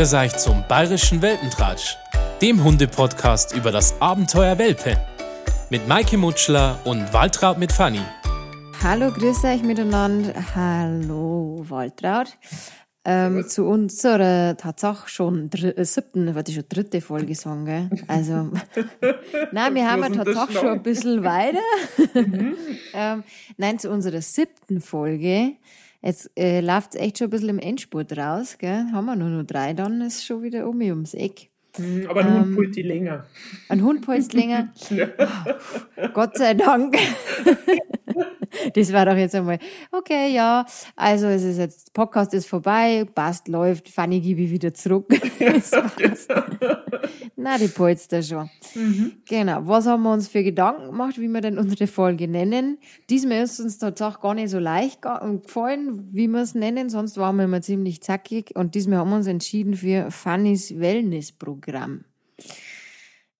Grüß euch zum Bayerischen Welpentratsch, dem Hundepodcast über das Abenteuer Welpe. Mit Maike Mutschler und Waltraud mit Fanny. Hallo, grüß euch miteinander. Hallo, Waltraud. Ähm, zu unserer Tatsache schon dr äh, siebten, warte schon dritte Folge sagen, gell? Also, nein, wir haben ja Tatsache schon ein bisschen weiter. Mhm. ähm, nein, zu unserer siebten Folge. Jetzt äh, läuft es echt schon ein bisschen im Endspurt raus, gell? Haben wir nur noch drei, dann ist schon wieder um ums Eck. Mhm, aber ein ähm, Hund pult die länger. Ein Hund pult länger. oh, Gott sei Dank. das war doch jetzt einmal, okay, ja, also es ist jetzt, Podcast ist vorbei, passt, läuft, Fanny gebe ich wieder zurück. Na, die polster schon. Mhm. Genau. Was haben wir uns für Gedanken gemacht, wie wir denn unsere Folge nennen? Diesmal ist uns tatsächlich gar nicht so leicht gefallen, wie wir es nennen, sonst waren wir immer ziemlich zackig und diesmal haben wir uns entschieden für Fannys Wellness-Programm.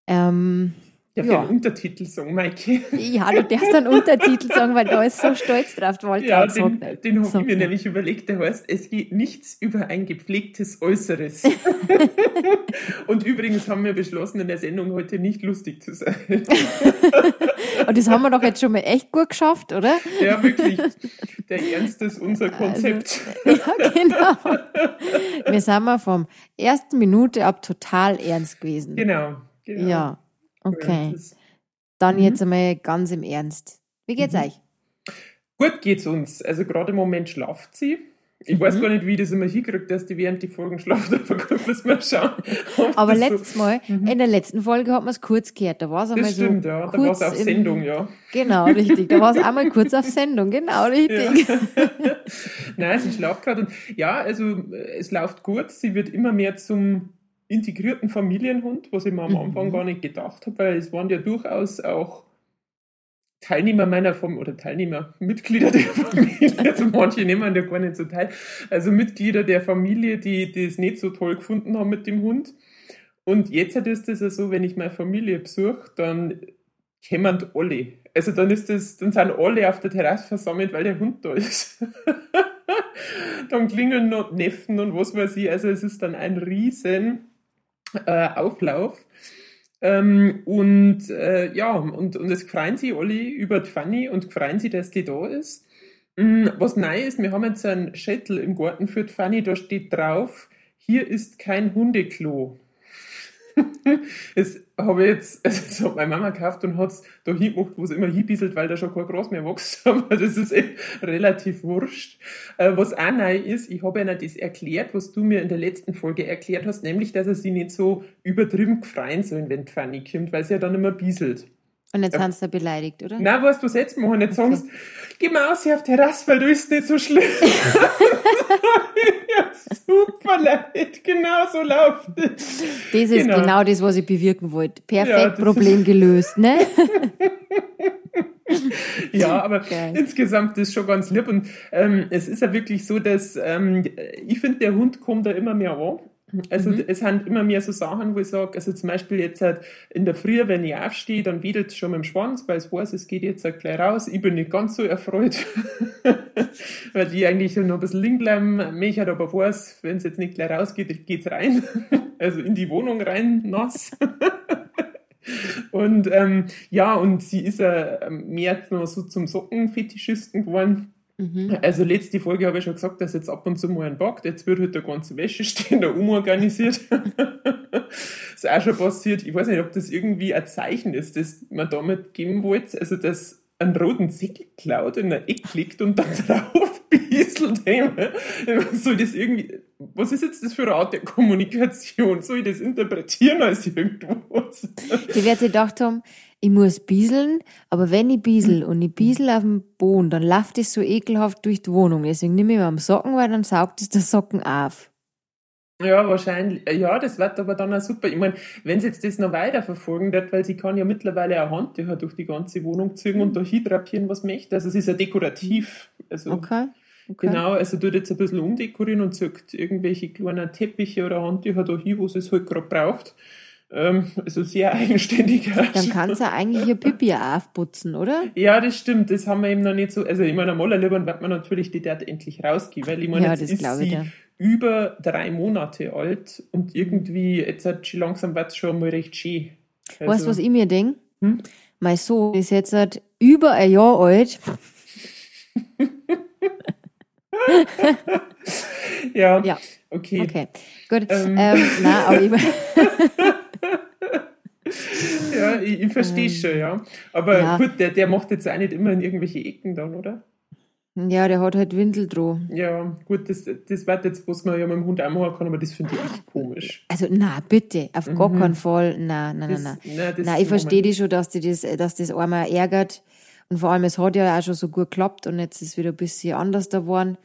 Ähm, Darf ja. einen Untertitel sagen, Maike? Ja, du darfst einen Untertitel sagen, weil da ist so stolz drauf. Wollte ja, den, den habe ich mir nämlich überlegt, der heißt, es geht nichts über ein gepflegtes Äußeres. Und übrigens haben wir beschlossen, in der Sendung heute nicht lustig zu sein. Und das haben wir doch jetzt schon mal echt gut geschafft, oder? Ja, wirklich. Der Ernst ist unser also, Konzept. Also, ja, genau. Wir sind mal vom ersten Minute ab total ernst gewesen. Genau. genau. Ja. Okay. Dann mhm. jetzt einmal ganz im Ernst. Wie geht's mhm. euch? Gut geht's uns. Also gerade im Moment schlaft sie. Ich mhm. weiß gar nicht, wie ich das immer hinkriegt, dass die während die Folgen schlaft, aber gut, müssen wir schauen. Aber letztes so. Mal, mhm. in der letzten Folge hat man es kurz gehört. Da war es einmal das stimmt, so ja. Da war es auf Sendung, ja. Genau, richtig. Da war es einmal kurz auf Sendung, genau, richtig. Ja. Nein, sie schlaft gerade. Und ja, also es läuft gut. Sie wird immer mehr zum integrierten Familienhund, was ich mir am Anfang mhm. gar nicht gedacht habe, weil es waren ja durchaus auch Teilnehmer meiner Familie oder Teilnehmer, Mitglieder der Familie, also manche nehmen ja gar nicht so teil, also Mitglieder der Familie, die das nicht so toll gefunden haben mit dem Hund. Und jetzt ist es ja so, wenn ich meine Familie besuche, dann kommen alle. Also dann ist das, dann sind alle auf der Terrasse versammelt, weil der Hund da ist. dann klingeln noch Neffen und was weiß ich. Also es ist dann ein riesen äh, Auflauf. Ähm, und äh, ja, und, und es freuen sich alle über die Fanny und freuen sich, dass die da ist. Ähm, was neu ist, wir haben jetzt einen Schädel im Garten für die Fanny, da steht drauf, hier ist kein Hundeklo. das habe ich jetzt, also das hat meine Mama gekauft und hat es da hingemacht, wo es immer hinbieselt, weil da schon kein Gras mehr wächst. Aber das ist eh relativ wurscht. Äh, was auch neu ist, ich habe ihnen das erklärt, was du mir in der letzten Folge erklärt hast, nämlich, dass er sie nicht so übertrieben freuen soll, wenn die Fanny kommt, weil sie ja dann immer bieselt. Und jetzt ja. haben sie beleidigt, oder? Nein, weißt du, was jetzt machen? Jetzt okay. sagst geh mal aus hier auf Terrasse, weil du ist nicht so schlimm. ja, super leid. Genau so läuft es. Das ist genau. genau das, was ich bewirken wollte. Perfekt, ja, Problem gelöst, ne? ja, aber Geil. insgesamt ist schon ganz lieb. Und ähm, es ist ja wirklich so, dass ähm, ich finde, der Hund kommt da immer mehr an. Also mhm. es sind immer mehr so Sachen, wo ich sage, also zum Beispiel jetzt halt in der Früh, wenn ich aufstehe, dann wedelt es schon mit dem Schwanz, weil es weiß, es geht jetzt halt gleich raus. Ich bin nicht ganz so erfreut, weil die eigentlich noch ein bisschen liegen bleiben. Mich hat aber weiß, wenn es jetzt nicht gleich rausgeht, geht es rein. also in die Wohnung rein, nass. und ähm, ja, und sie ist ja mehr noch so zum Sockenfetischisten geworden Mhm. Also letzte Folge habe ich schon gesagt, dass jetzt ab und zu mal ein backt. Jetzt wird halt der ganze Wäscheständer umorganisiert. ist auch schon passiert. Ich weiß nicht, ob das irgendwie ein Zeichen ist, das man damit geben wollte. Also, dass einen roten klaut, in der Ecke liegt und dann drauf bieselt. Soll das irgendwie, was ist jetzt das für eine Art der Kommunikation? Soll ich das interpretieren als irgendwas? Die wird gedacht haben, ich muss bieseln, aber wenn ich biesel und ich biesel auf dem Boden, dann läuft es so ekelhaft durch die Wohnung. Deswegen nehme ich mir am Socken, weil dann saugt es der Socken auf. Ja, wahrscheinlich. Ja, das wird aber dann auch super. Ich meine, wenn sie jetzt das noch weiter verfolgen wird, weil sie kann ja mittlerweile eine Handtücher durch die ganze Wohnung ziehen mhm. und da hindrapieren, was möchte. Also es ist ja dekorativ. Also, okay. Okay. Genau, also tut jetzt ein bisschen umdekorieren und zieht irgendwelche kleinen Teppiche oder Handtücher da hin, wo sie es halt gerade braucht. Ähm, also sehr eigenständiger. Dann kannst du eigentlich hier Pipi aufputzen, oder? Ja, das stimmt. Das haben wir eben noch nicht so. Also, ich meine, am allerliebsten wird man natürlich die Date endlich rausgehen, weil ich meine, Ja, jetzt das ist glaube ich sie über drei Monate alt und irgendwie, jetzt hat schon langsam wird schon mal recht schön. Also, Weißt du, was ich mir denke? Hm? Mein Sohn ist jetzt seit über ein Jahr alt. Ja, Ja. okay. Okay, gut. Ähm. Ähm, nein, aber ich, Ja, ich, ich verstehe schon, ja. Aber Ähm. Ja. gut, der, der macht jetzt auch nicht immer in irgendwelche Ecken dann, oder? ja, der hat halt Windel dran. Ja, gut, das, das wird jetzt, was man ja mit dem Hund auch machen kann, aber das finde ich echt komisch. Also, na bitte, auf gar Mhm. keinen Fall. Nein, nein, Das, nein, nein. nein, ich verstehe dich schon, dass die das, dass das einmal ärgert. Und vor allem, es hat ja auch schon so gut geklappt und jetzt ist wieder ein bisschen anders da geworden.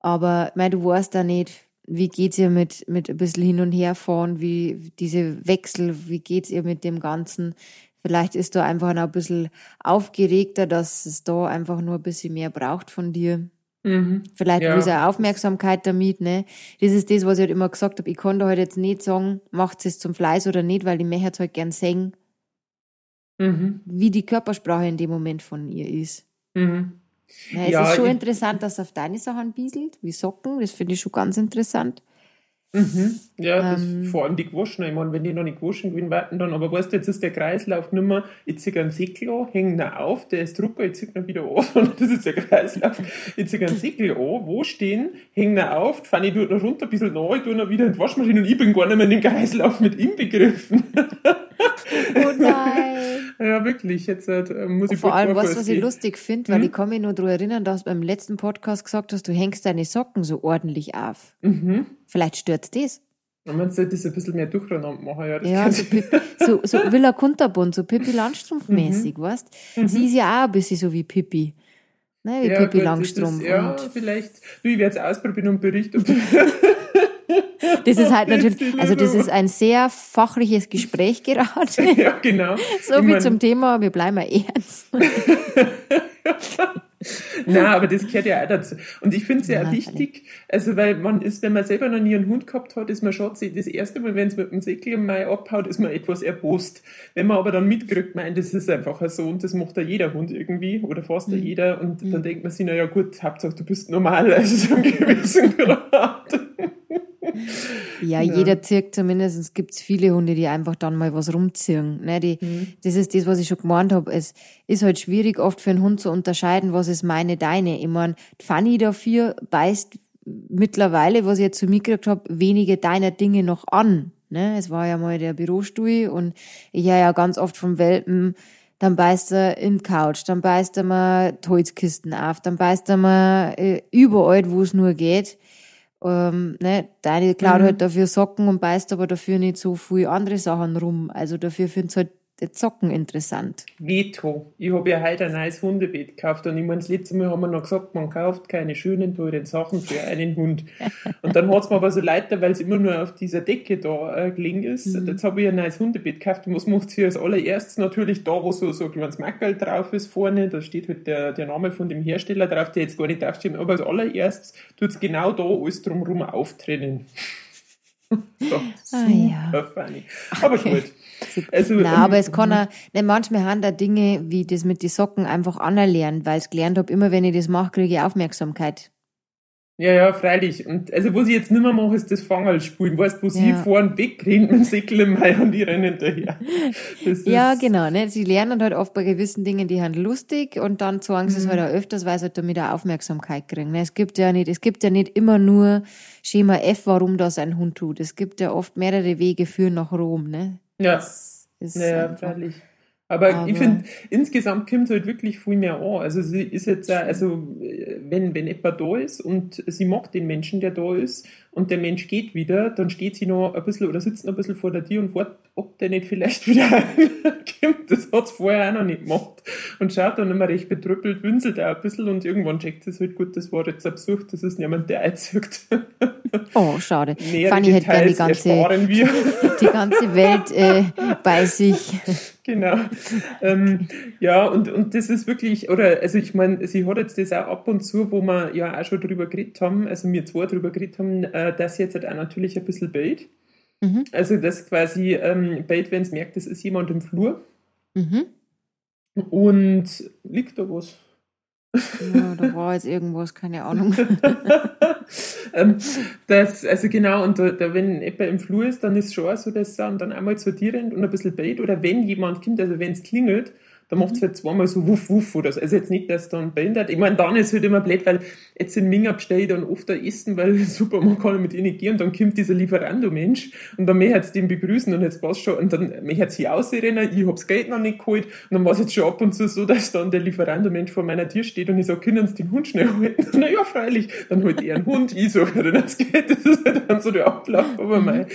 Aber, mein, du weißt da nicht, wie geht's ihr mit, mit ein bisschen hin und her fahren, wie diese Wechsel, wie geht's ihr mit dem Ganzen? Vielleicht ist da einfach noch ein bisschen aufgeregter, dass es da einfach nur ein bisschen mehr braucht von dir. Mhm. Vielleicht Ja. auch Aufmerksamkeit damit, ne? Das ist das, was ich halt immer gesagt habe. Ich kann da halt jetzt nicht sagen, macht es zum Fleiß oder nicht, weil ich möchte halt gern sehen, Mhm. wie die Körpersprache in dem Moment von ihr ist. Mhm. Ja, es Ja, ist schon ich- interessant, dass es auf deine Sachen bieselt, wie Socken, das finde ich schon ganz interessant. Mhm. Ja, das, Ähm. vor allem die gewaschen. Ich meine, wenn die noch nicht gewaschen gewesen werden, dann, aber weißt du, jetzt ist der Kreislauf nicht mehr, ich ziehe einen Säckel an, hänge ihn auf, der ist Drucker, ich ziehe ihn wieder an, und das ist der Kreislauf. Ich ziehe einen Säckel an, wo stehen, hänge ihn auf, fange ich noch runter, ein bisschen nach, ich tue ihn wieder in die Waschmaschine und ich bin gar nicht mehr in dem Kreislauf mit ihm begriffen. Oh nein! Ja, wirklich, jetzt äh, muss ich Vor allem, weißt du, was ich lustig finde, weil Mhm. ich kann mich nur daran erinnern, dass du beim letzten Podcast gesagt hast, du hängst deine Socken so ordentlich auf. Mhm. Vielleicht stört das. Und man sollte das ein bisschen mehr durcheinander machen, ja. Ja, so, so, so Villa Kunterbund, so Pippi Langstrumpf-mäßig, weißt Sie ist ja auch ein bisschen so wie Pippi. Ne, wie Mhm. Ja, Pippi Langstrumpf. Das ja, Und vielleicht. Du, ich werde es ausprobieren und berichten. das ist halt natürlich, also das ist ein sehr fachliches Gespräch gerade. ja, genau. So viel mein- zum Thema, wir bleiben mal ernst. Nein, aber das gehört ja auch dazu. Und ich finde es ja Ja, wichtig, also weil man ist, wenn man selber noch nie einen Hund gehabt hat, ist man schon, das erste Mal, wenn es mit dem Säckel mal abhaut, ist man etwas erbost. Wenn man aber dann mitkriegt, meint, das ist einfach so und das macht ja jeder Hund irgendwie oder fast ja jeder und dann denkt man sich, na ja gut, Hauptsache du bist normal, also so einem gewissen Grad. Ja, Ja. jeder zirkt zumindest. Es gibt viele Hunde, die einfach dann mal was rumziehen. Ne, die, Mhm. Das ist das, was ich schon gemeint habe. Es ist halt schwierig, oft für einen Hund zu unterscheiden, was ist meine, deine. Ich meine, Fanny dafür beißt mittlerweile, was ich jetzt zu mir gekriegt habe, wenige deiner Dinge noch an. Ne? Es war ja mal der Bürostuhl und ich höre ja ganz oft vom Welpen, dann beißt er in die Couch, dann beißt er mal Holzkisten auf, dann beißt er mal äh, überall, wo es nur geht. Ähm, ne, deine klaut Mhm. halt dafür Socken und beißt aber dafür nicht so viel andere Sachen rum. Also dafür find's halt die Socken interessant. Veto. Ich habe ja heute ein neues Hundebett gekauft und ich meine, das letzte Mal haben wir noch gesagt, man kauft keine schönen, teuren Sachen für einen Hund. Und dann hat's mir aber so leid, weil es immer nur auf dieser Decke da äh, gelegen ist. Jetzt habe ich ein neues Hundebett gekauft und was macht sie als allererstes? Natürlich da, wo so, so ein kleines Mackerl drauf ist vorne, da steht halt der, der Name von dem Hersteller drauf, der jetzt gar nicht draufsteht, aber als allererstes tut's genau da alles drumherum auftrennen. so, Ah, ja. funny. Aber Okay. gut. Also, Na, ähm, aber es kann auch, ne, manchmal haben da Dinge wie das mit den Socken einfach anerlernen, weil ich gelernt habe, immer wenn ich das mache, kriege ich Aufmerksamkeit. Ja, ja, freilich. Und also, was ich jetzt nicht mehr mache, ist das Fangerlspielen. Weißt du, wo sie Ja. fahren, wegrennen mit dem Säckel im Mai und die rennen hinterher. Ja, genau. Ne? Sie lernen halt oft bei gewissen Dingen, die haben lustig und dann sagen sie es Mhm. halt auch öfters, weil sie halt damit auch Aufmerksamkeit kriegen. Ne? Es gibt ja nicht, es gibt ja nicht immer nur Schema F, warum das ein Hund tut. Es gibt ja oft mehrere Wege führen nach Rom. Ne? Ja, Das ist ja, einfach- freilich. Aber, Aber- ich finde, insgesamt kommt es halt wirklich viel mehr an. Also sie ist jetzt auch, also äh, wenn, wenn jemand da ist und sie mag den Menschen, der da ist, und der Mensch geht wieder, dann steht sie noch ein bisschen oder sitzt noch ein bisschen vor der Tür und wartet, ob der nicht vielleicht wieder kommt. Das hat es vorher auch noch nicht gemacht. Und schaut dann immer recht betrüppelt, winselt auch ein bisschen und irgendwann checkt es halt, gut, das war jetzt Besuch, das ist niemand, der einzieht. Oh, schade. Nähere Fanny hätte gern die ganze, die ganze Welt äh, bei sich. Genau. ähm, ja, und, und das ist wirklich, oder, also ich meine, sie hat jetzt das auch ab und zu, wo wir ja auch schon drüber geredet haben, also wir zwei drüber geredet haben, äh, dass sie jetzt halt auch natürlich ein bisschen bellt. Mhm. Also das quasi ähm, bellt, wenn es merkt, es ist jemand im Flur. Mhm. Und liegt da was? Ja, da war jetzt irgendwas, keine Ahnung. ähm, das, also genau, und da, da, wenn jemand im Flur ist, dann ist es schon so, dass er dann einmal zu dir rennt und ein bisschen bellt. Oder wenn jemand kommt, also wenn es klingelt, da macht es halt zweimal so wuff, wuff oder so. Also jetzt nicht, dass dann behindert. Ich meine, dann ist halt immer blöd, weil jetzt in Minga bestelle ich dann oft ein Essen, weil super, man kann mit ihnen gehen und dann kommt dieser Lieferando-Mensch und dann möchte ich den begrüßen und jetzt passt schon und dann möchte ich ausrennen, ich hab's Geld noch nicht geholt und dann war es jetzt schon ab und zu so, dass dann der Lieferando-Mensch vor meiner Tür steht und ich sage, können Sie den Hund schnell halten? Na ja, freilich. Dann holt er einen Hund, ich sage, ja, das geht, das ist halt dann so der Ablauf, aber mhm.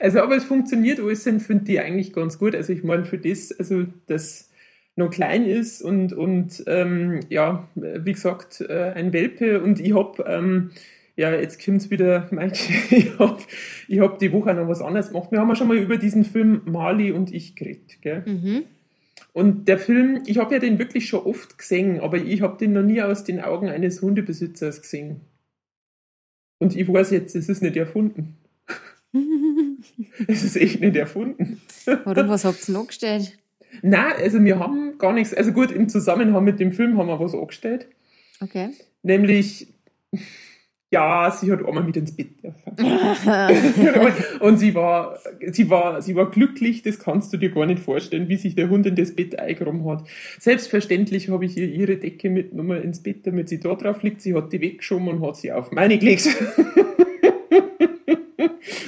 also aber es funktioniert alles, finde ich eigentlich ganz gut. Also ich meine, für das, also das, noch klein ist und, und ähm, ja, wie gesagt, äh, ein Welpe und ich hab ähm, ja, jetzt kommt's wieder, Mike, ich hab ich hab die Woche noch was anderes gemacht. Wir haben ja schon mal über diesen Film Mali und ich geredet, gell? Mhm. Und der Film, ich habe ja den wirklich schon oft gesehen, aber ich habe den noch nie aus den Augen eines Hundebesitzers gesehen. Und ich weiß jetzt, es ist nicht erfunden. es ist echt nicht erfunden. Warum, was habt ihr noch gestellt? Nein, also wir haben gar nichts. Also gut, im Zusammenhang mit dem Film haben wir was angestellt. Okay. Nämlich, ja, sie hat einmal mit ins Bett dürfen. und sie war, sie war, sie war glücklich, das kannst du dir gar nicht vorstellen, wie sich der Hund in das Bett eingeräumt hat. Selbstverständlich habe ich ihr ihre Decke mitgenommen ins Bett, damit sie da drauf liegt. Sie hat die weggeschoben und hat sie auf meine gelegt.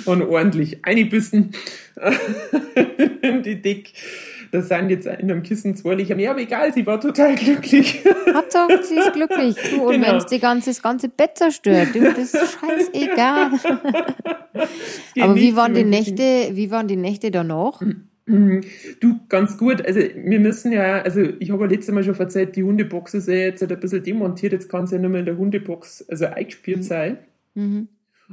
und ordentlich eingebissen. die Decke das sind jetzt in einem Kissen zwei Licher mehr, aber egal, sie war total glücklich. Hauptsache, sie ist glücklich. Du, und genau. wenn es ganze, das ganze Bett zerstört, du, das ist scheißegal. aber wie waren die Nächte, wie waren die Nächte danach? Mhm. Du, ganz gut. Also, wir müssen ja, also, ich habe ja letztes Mal schon erzählt, die Hundebox ist ja jetzt halt ein bisschen demontiert. Jetzt kann es ja nur mehr in der Hundebox, also eingespielt mhm. sein. Mhm.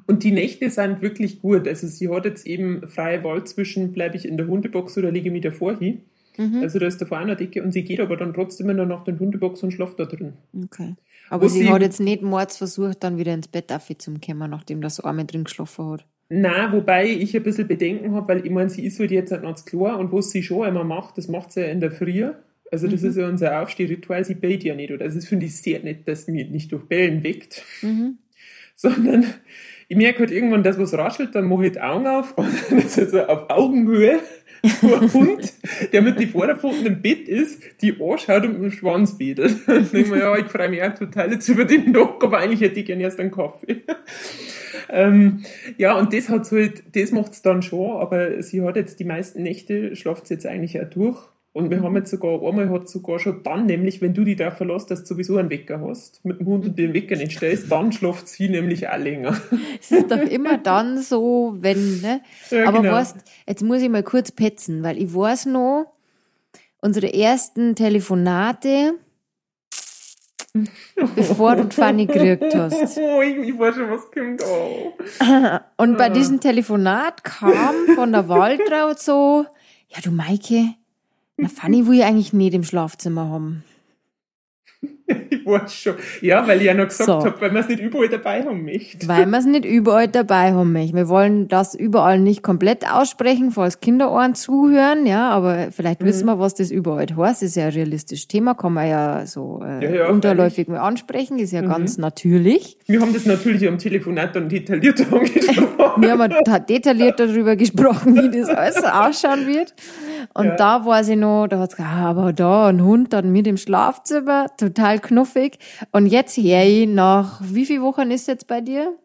Und die Nächte sind wirklich gut. Also, sie hat jetzt eben freie Wahl zwischen, bleibe ich in der Hundebox oder lege mich davor hin. Mhm. Also da ist davor eine Decke und sie geht aber dann trotzdem immer nach den Hundebox und schläft da drin. Okay. Aber sie, sie, hat jetzt nicht mords versucht, dann wieder ins Bett zu kommen, nachdem das Arme drin geschlafen hat. Na, wobei ich ein bisschen Bedenken habe, weil ich meine, sie ist halt jetzt nicht ganz klar und was sie schon immer macht, das macht sie ja in der Früh. Also das mhm. ist ja unser Aufstehritual, sie bellt ja nicht. Oder also das finde ich sehr nett, dass sie mich nicht durch Bellen weckt, mhm. sondern ich merke halt irgendwann, dass was raschelt, dann mache ich die Augen auf und dann ist es so auf Augenhöhe ein Hund, der mit den Vorderpfoten im Bett ist, die anschaut und mit dem Schwanz wedelt. Dann denke ich mir, ja, ich freue mich auch total jetzt über den Knock, aber eigentlich hätte ich gerne erst einen Kaffee. ähm, ja, und das hat halt, das macht es dann schon, aber sie hat jetzt die meisten Nächte, schlaft sie jetzt eigentlich auch durch. Und wir haben jetzt sogar, einmal hat sogar schon dann, nämlich wenn du dich da verlässt, dass du sowieso einen Wecker hast, mit dem Hund und den Wecker nicht stellst, dann schlaft sie nämlich auch länger. Es ist doch immer dann so, wenn, ne? Ja, Aber genau. weißt, jetzt muss ich mal kurz petzen, weil ich weiß noch, unsere ersten Telefonate, bevor du Fanny gekriegt hast. Oh, ich, ich weiß schon, was kommt. Oh. Und bei diesem Telefonat kam von der Waltraud so, ja du Maike, na, Fanny will ich eigentlich nicht im Schlafzimmer haben. Weiß schon. Ja, weil ich ja noch gesagt so. habe, weil wir es nicht überall dabei haben möchte. Weil wir es nicht überall dabei haben möchte. Wir wollen das überall nicht komplett aussprechen, falls Kinderohren zuhören, ja, aber vielleicht mhm. wissen wir, was das überall heißt. Das ist ja ein realistisches Thema, kann man ja so äh, ja, ja, unterläufig mal ansprechen, ist ja mhm. ganz natürlich. Wir haben das natürlich am Telefonat dann detailliert angesprochen. wir haben detailliert darüber gesprochen, wie das alles ausschauen wird. Und ja. da weiß ich noch, da hat's gesagt, ah, aber da ein Hund dann mit im Schlafzimmer, total knuffig. Und jetzt ich nach, wie viele Wochen ist jetzt bei dir?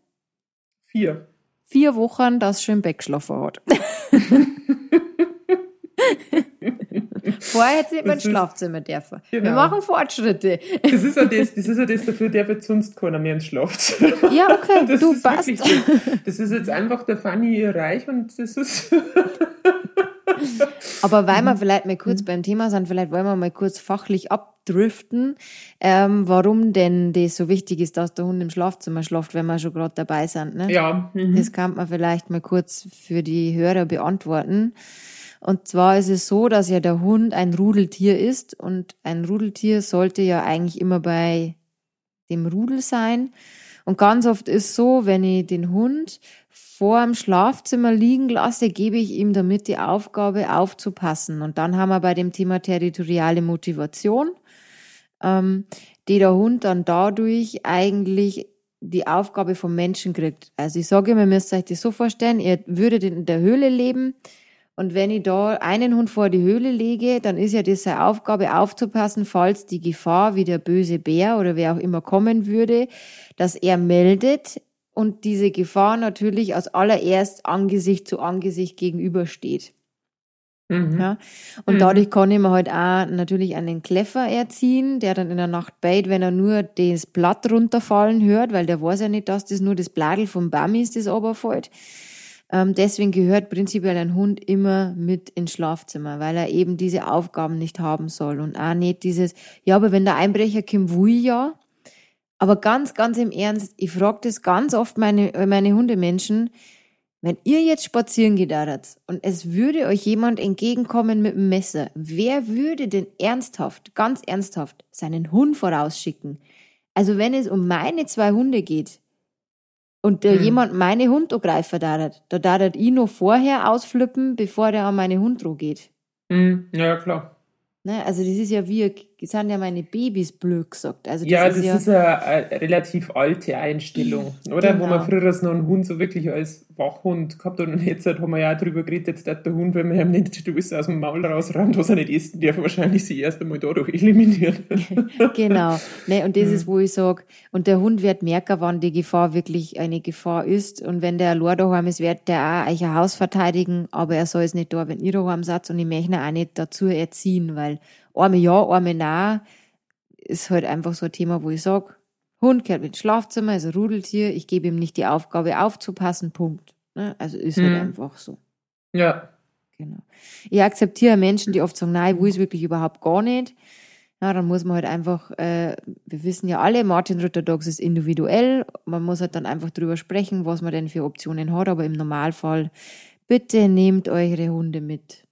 Vier. Vier Wochen, das schön weggeschlafen hat. Vorher hätte ich nicht mein Schlafzimmer dürfen. Genau. Wir machen Fortschritte. Das ist ja das, das ist ja das, dafür darf jetzt sonst keiner mehr ins Schlafzimmer. Ja, okay, das du passt. So. Das ist jetzt einfach der Fanny Reich und das ist. Aber weil wir mhm. vielleicht mal kurz mhm. beim Thema sind, vielleicht wollen wir mal kurz fachlich abdriften, ähm, warum denn das so wichtig ist, dass der Hund im Schlafzimmer schlaft, wenn wir schon gerade dabei sind. Ne? Ja. Mhm. Das kann man vielleicht mal kurz für die Hörer beantworten. Und zwar ist es so, dass ja der Hund ein Rudeltier ist und ein Rudeltier sollte ja eigentlich immer bei dem Rudel sein. Und ganz oft ist so, wenn ich den Hund vor dem Schlafzimmer liegen lasse, gebe ich ihm damit die Aufgabe aufzupassen. Und dann haben wir bei dem Thema territoriale Motivation, ähm, die der Hund dann dadurch eigentlich die Aufgabe vom Menschen kriegt. Also ich sage immer, ihr müsst euch das so vorstellen, ihr würdet in der Höhle leben und wenn ich da einen Hund vor die Höhle lege, dann ist ja das seine Aufgabe aufzupassen, falls die Gefahr wie der böse Bär oder wer auch immer kommen würde, dass er meldet und diese Gefahr natürlich als allererst Angesicht zu Angesicht gegenübersteht. Mhm. Ja? Und mhm. dadurch kann ich mir halt auch natürlich einen Kleffer erziehen, der dann in der Nacht beit, wenn er nur das Blatt runterfallen hört, weil der weiß ja nicht, dass das nur das Bladel vom Baum ist, das runterfällt. Ähm, deswegen gehört prinzipiell ein Hund immer mit ins Schlafzimmer, weil er eben diese Aufgaben nicht haben soll und auch nicht dieses, ja, aber wenn der Einbrecher kommt, will ja. Aber ganz, ganz im Ernst, ich frage das ganz oft meine, meine Hundemenschen, wenn ihr jetzt spazieren geht und es würde euch jemand entgegenkommen mit einem Messer, wer würde denn ernsthaft, ganz ernsthaft, seinen Hund vorausschicken? Also wenn es um meine zwei Hunde geht, und der mhm. jemand meine Hund angreifen darf, da darf ich noch vorher ausflippen, bevor der an meine Hund geht. Mhm. Ja, klar. Ne? Also das ist ja wie, das sind ja meine Babys blöd gesagt. Also das ja, ist das ja ist eine, eine, relativ alte Einstellung, oder? Genau. Wo man früher noch einen Hund so wirklich als Wachhund gehabt hat und jetzt haben wir ja auch darüber geredet, jetzt der Hund, wenn man ihm nicht du aus dem Maul rausrammt, was er nicht essen darf, wahrscheinlich sie erst einmal dadurch eliminiert. genau. Ne, und das ist, wo ich sage, und der Hund wird merken, wann die Gefahr wirklich eine Gefahr ist. Und wenn der Lord daheim ist, wird der auch euch ein Haus verteidigen, aber er soll es nicht da, wenn ihr daheim seid und ich möchte ihn auch nicht dazu erziehen, weil einmal ja, einmal nein, ist halt einfach so ein Thema, wo ich sage, Hund gehört ins Schlafzimmer, ist ein Rudeltier, ich gebe ihm nicht die Aufgabe aufzupassen, Punkt. Ne? Also ist halt mhm. einfach so. Ja. Genau. Ich akzeptiere Menschen, die oft sagen, nein, ich will es wirklich überhaupt gar nicht. Ja, dann muss man halt einfach, äh, wir wissen ja alle, Martin Luther Dogs ist individuell. Man muss halt dann einfach drüber sprechen, was man denn für Optionen hat. Aber im Normalfall, bitte nehmt eure Hunde mit.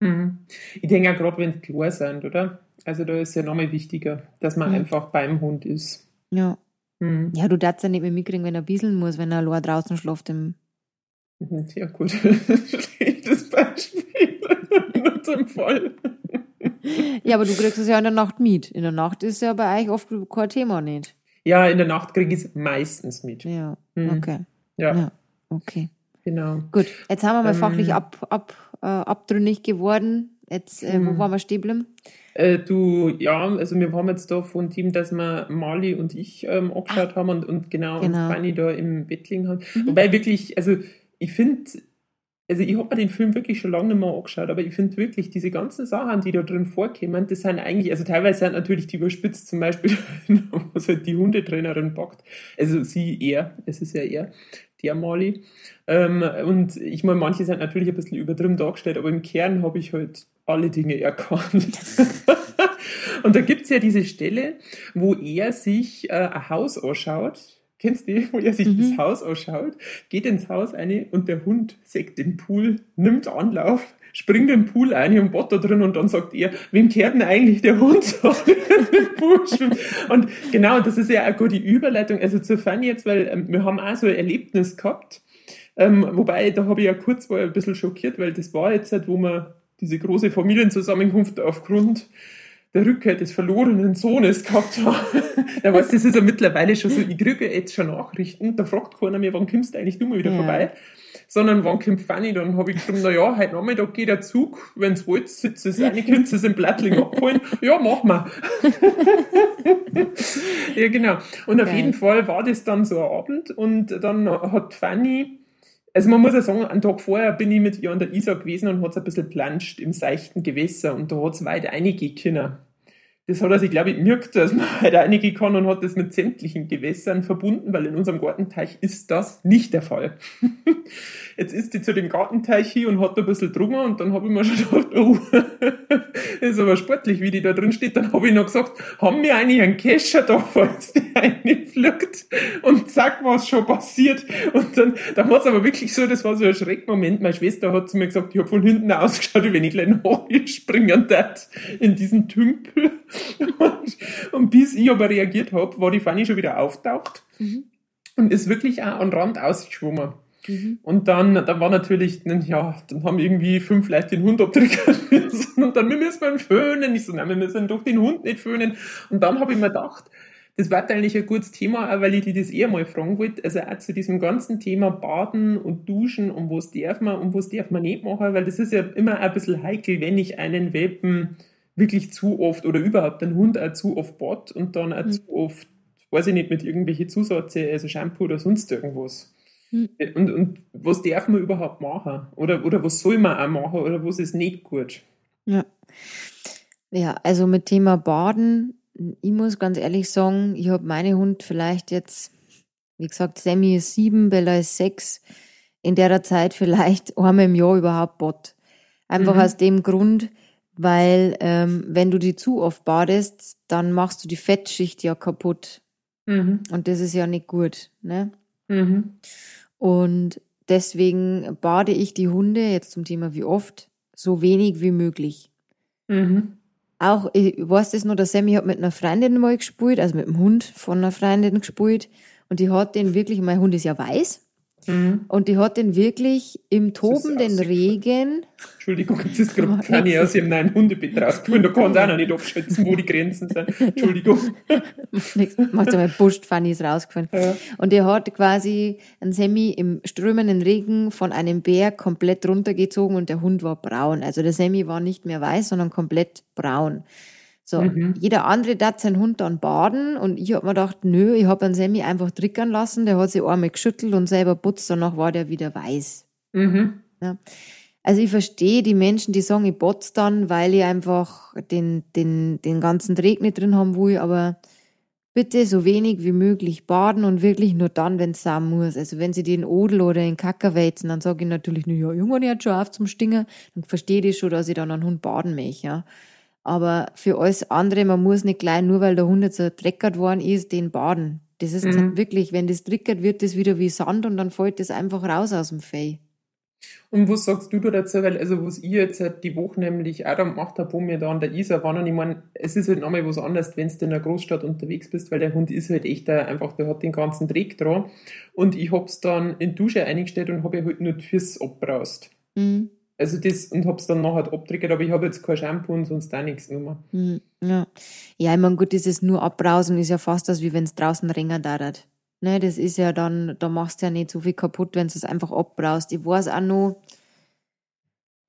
Mhm. Ich denke auch gerade, wenn es klar sind, oder? Also da ist es ja nochmal wichtiger, dass man mhm. einfach beim Hund ist. Ja. Mhm. Ja, du darfst ja nicht mehr mitkriegen, wenn er bieseln muss, wenn er allein draußen schläft im. Mhm, ja, gut. Schlechtes Beispiel. Nur zum Fall. Ja, aber du kriegst es ja in der Nacht mit. In der Nacht ist ja bei euch oft kein Thema nicht. Ja, in der Nacht kriege ich es meistens mit. Ja, mhm. okay. Ja. ja. Okay. Genau. Gut, jetzt haben wir mal ähm, fachlich ab, ab, äh, abtrünnig geworden. Jetzt, äh, wo hm. waren wir stehen geblieben? Äh, du, ja, also wir haben jetzt da von Team, dass wir Mali und ich ähm, angeschaut ah, haben und, und genau, genau. und Fanny da im Bett liegen haben. Mhm. Wobei wirklich, also ich finde, also ich habe mir den Film wirklich schon lange nicht mehr angeschaut, aber ich finde wirklich, diese ganzen Sachen, die da drin vorkommen, das sind eigentlich, also teilweise sind natürlich die überspitzt, zum Beispiel, was halt die Hundetrainerin packt. Also sie eher, es ist ja eher der Mali. Ähm, und ich meine, manche sind natürlich ein bisschen übertrieben dargestellt, aber im Kern habe ich halt alle Dinge erkannt. und da gibt es ja diese Stelle, wo er sich äh, ein Haus anschaut. Kennst du, wo er sich mhm. das Haus anschaut, geht ins Haus rein und der Hund sägt den Pool, nimmt Anlauf, springt in den Pool ein und Bot da drin und dann sagt er, wem kehrt denn eigentlich der Hund so Und genau, das ist ja auch gut die Überleitung, also zu Fanny jetzt, weil ähm, wir haben auch so ein Erlebnis gehabt, ähm, wobei, da habe ich ja kurz war ein bisschen schockiert, weil das war jetzt halt, wo man diese große Familienzusammenkunft aufgrund der Rückkehr des verlorenen Sohnes gehabt haben. da weißt das ist ja mittlerweile schon so, ich kriege jetzt schon Nachrichten, da fragt keiner mehr, wann kommst du eigentlich du mal wieder ja. vorbei? Sondern wann kommt Fanny? Dann habe ich geschrieben, na ja, heute Nachmittag geht der Zug, wenn es wollt, sitzt es eine, könnt es im Blattling abholen. Ja, mach mal. ja, genau. Und auf jeden Fall war das dann so ein Abend und dann hat Fanny also man muss ja sagen, einen Tag vorher bin ich mit ihr an der Isar gewesen und hat es ein bisschen planscht im seichten Gewässer und da hat es weit einige Kinder. Das hat er sich, glaube ich, gemerkt, dass man halt einige kann und hat das mit sämtlichen Gewässern verbunden, weil in unserem Gartenteich ist das nicht der Fall. Jetzt ist die zu dem Gartenteich hier und hat da ein bisschen drungen und dann habe ich mir schon gedacht, oh, ist aber sportlich, wie die da drin steht. Dann habe ich noch gesagt, haben wir eigentlich einen Kescher da, falls die eine pflückt? Und zack, was schon passiert. Und dann, dann war es aber wirklich so, das war so ein Schreckmoment. Meine Schwester hat zu mir gesagt, ich habe von hinten ausgeschaut, wie wenn ich gleich springen darf in diesen Tümpel. Und, und bis ich aber reagiert habe, war die Fanny schon wieder auftaucht mhm. und ist wirklich auch an Rand ausgeschwommen. Mhm. Und dann, dann war natürlich, ja, dann haben irgendwie fünf Leute den Hund abdrücken müssen und dann müssen wir ihn föhnen. Ich so, nein, wir müssen doch den Hund nicht föhnen. Und dann habe ich mir gedacht, das war eigentlich ein gutes Thema, auch weil ich dir das eher mal fragen wollte. Also auch zu diesem ganzen Thema Baden und Duschen und was darf man und was darf man nicht machen, weil das ist ja immer ein bisschen heikel, wenn ich einen Welpen wirklich zu oft oder überhaupt einen Hund auch zu oft bad und dann auch mhm. zu oft, weiß ich nicht, mit irgendwelchen Zusätze, also Shampoo oder sonst irgendwas. Mhm. Und, und was darf man überhaupt machen? Oder, oder was soll man auch machen? Oder was ist nicht gut? Ja. Ja, also mit Thema Baden ich muss ganz ehrlich sagen, ich habe meine Hund vielleicht jetzt, wie gesagt, Sammy ist sieben, Bella ist sechs, in der Zeit vielleicht einmal im Jahr überhaupt bot. Einfach mhm. aus dem Grund, weil ähm, wenn du die zu oft badest, dann machst du die Fettschicht ja kaputt. Mhm. Und das ist ja nicht gut. Ne? Mhm. Und deswegen bade ich die Hunde, jetzt zum Thema wie oft, so wenig wie möglich. Mhm auch, ich weiß das noch, der Sammy hat mit einer Freundin mal gespielt, also mit dem Hund von einer Freundin gespielt. Und die hat den wirklich, mein Hund ist ja weiß, Mhm. Und die hat den wirklich im tobenden Regen. Entschuldigung, jetzt ist gerade Fanny aus ihrem neuen Hundebett rausgekommen. Da kann sie auch noch nicht abschätzen, wo die Grenzen sind. Entschuldigung. Macht ja mal Buscht, Fanny ist rausgefallen. Ja. Und die hat quasi ein Semi im strömenden Regen von einem Berg komplett runtergezogen und der Hund war braun. Also der Semi war nicht mehr weiß, sondern komplett braun. So, mhm. jeder andere darf seinen Hund dann baden und ich hab mir gedacht, nö, ich hab einen Semi einfach trickern lassen, der hat sich einmal geschüttelt und selber putzt, danach war der wieder weiß. Mhm. Ja. Also ich verstehe die Menschen, die sagen, ich botz dann, weil ich einfach den, den, den ganzen Dreck nicht drin haben will, aber bitte so wenig wie möglich baden und wirklich nur dann, wenn es sein muss. Also wenn sie den Odel oder den Kacker wälzen, dann sage ich natürlich, nur ja, irgendwann hört schon auf zum Stinger, dann verstehe ich schon, dass ich dann einen Hund baden möchte, ja. Aber für alles andere, man muss nicht gleich, nur weil der Hund jetzt dreckert worden ist, den baden. Das ist mhm. wirklich, wenn das trickert, wird das wieder wie Sand und dann fällt das einfach raus aus dem Fell. Und was sagst du dazu? Weil, also, was ich jetzt halt die Woche nämlich auch da gemacht habe, wo wir da an der Isar waren, und ich meine, es ist halt nochmal was anderes, wenn du in einer Großstadt unterwegs bist, weil der Hund ist halt echt einfach, der hat den ganzen Dreck dran. Und ich hab's dann in die Dusche eingestellt und habe halt nur die Füße abbraust. Mhm. Also das und hab's dann nachher abtriggert, aber ich habe jetzt kein Shampoo und sonst auch nichts mehr. Hm, ja. ja, ich meine, gut, dieses nur abbrausen ist ja fast das, wie wenn es draußen länger dauert. Ne, das ist ja dann, da machst du ja nicht so viel kaputt, wenn du es einfach abbraust. Ich weiß auch noch,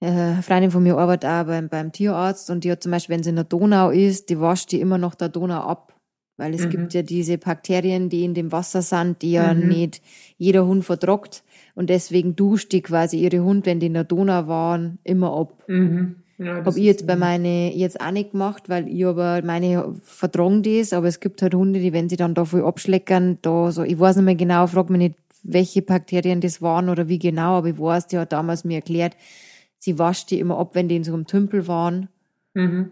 äh, eine Freundin von mir arbeitet auch beim, beim Tierarzt und die hat zum Beispiel, wenn sie in der Donau ist, die wascht die immer noch der Donau ab. Weil es mhm. gibt ja diese Bakterien, die in dem Wasser sind, die ja mhm. nicht jeder Hund vertragt. Und deswegen duscht die quasi ihre Hund, wenn die in der Donau waren, immer ab. Mhm. Ja, Hab ich jetzt bei meine jetzt auch nicht gemacht, weil ich aber meine vertragen das, aber es gibt halt Hunde, die, wenn sie dann da voll abschleckern, da so, ich weiß nicht mehr genau, frag mich nicht, welche Bakterien das waren oder wie genau, aber ich weiß, die hat damals mir erklärt, sie wascht die immer ab, wenn die in so einem Tümpel waren, mhm.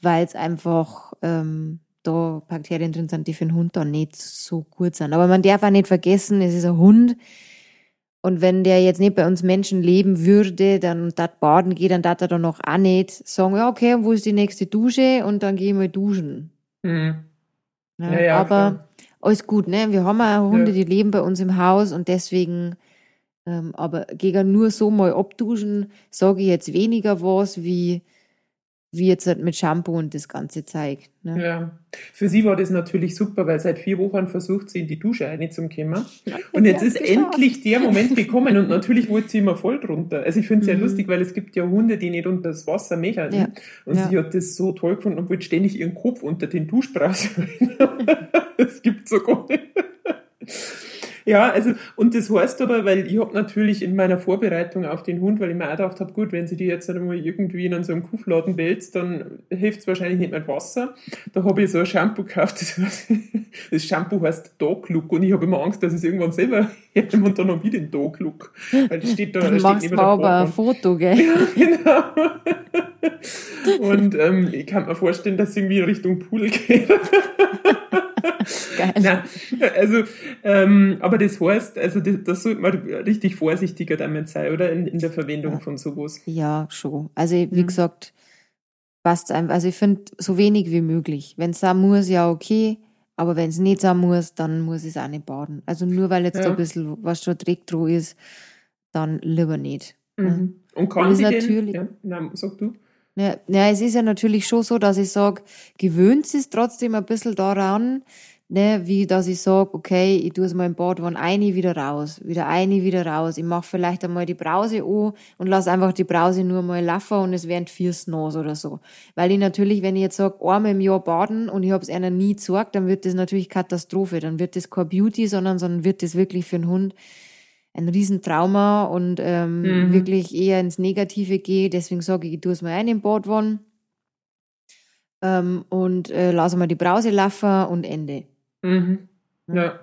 weil es einfach ähm, da Bakterien drin sind, die für den Hund dann nicht so gut sind. Aber man darf auch nicht vergessen, es ist ein Hund, und wenn der jetzt nicht bei uns Menschen leben würde, dann dort baden geht, dann darf er dann noch auch nicht sagen, ja, okay, wo ist die nächste Dusche? Und dann gehen wir duschen. Mhm. Ja, ja, ja, aber klar. alles gut, ne? Wir haben auch Hunde, die leben bei uns im Haus und deswegen, ähm, aber gegen nur so mal abduschen, sage ich jetzt weniger was wie, wie jetzt halt mit Shampoo und das ganze zeigt. Ne? Ja, für sie war das natürlich super, weil seit vier Wochen versucht sie in die Dusche reinzukommen. Und jetzt ist endlich der Moment gekommen und natürlich wollte sie immer voll drunter. Also ich finde es mhm. sehr lustig, weil es gibt ja Hunde, die nicht unter das Wasser möchten. Ja. Und ja. sie hat das so toll gefunden und wollte ständig ihren Kopf unter den Duschbraus Das gibt so gar nicht. Ja, also, und das heißt aber, weil ich habe natürlich in meiner Vorbereitung auf den Hund, weil ich mir auch gedacht habe, gut, wenn sie die jetzt einmal irgendwie in so einem Kuhfladen wälzt, dann hilft es wahrscheinlich nicht mit Wasser. Da habe ich so ein Shampoo gekauft, das, heißt, das Shampoo heißt Dog Look und ich habe immer Angst, dass es irgendwann selber hernehme und dann noch wieder den Dog Look. Weil das steht da, dann da steht neben aber ein Foto, gell? Ja, genau. Und ähm, ich kann mir vorstellen, dass es irgendwie in Richtung Pool geht. Geil. Nein, also, ähm, aber das heißt, also das, das sollte man richtig vorsichtiger damit sein, oder? In, in der Verwendung ja. von sowas. Ja, schon. Also, wie mhm. gesagt, passt einfach. Also, ich finde, so wenig wie möglich. Wenn es sein muss, ja, okay. Aber wenn es nicht sein muss, dann muss ich es auch nicht baden. Also nur weil jetzt Ja. da ein bisschen was schon Dreck drauf ist, dann lieber nicht. Mhm. Und kann Und sie natürlich- den, ja, nein, sag du. Ja, ja, es ist ja natürlich schon so, dass ich sage, gewöhnt es trotzdem ein bisschen daran, ne, wie dass ich sage, okay, ich tue es mal im Badwanne eine wieder raus, wieder eine wieder raus. Ich mache vielleicht einmal die Brause an und lasse einfach die Brause nur mal laufen und es werden vier nass oder so. Weil ich natürlich, wenn ich jetzt sage, einmal im Jahr baden und ich habe es einer nie gesagt, dann wird das natürlich Katastrophe. Dann wird das kein Beauty, sondern, sondern wird das wirklich für einen Hund ein Riesentrauma und ähm, Mhm. wirklich eher ins Negative gehe. Deswegen sage ich, ich tue es mal ein im Badwanne ähm, und äh, lasse mal die Brause laufen und Ende. Mhm. Ja.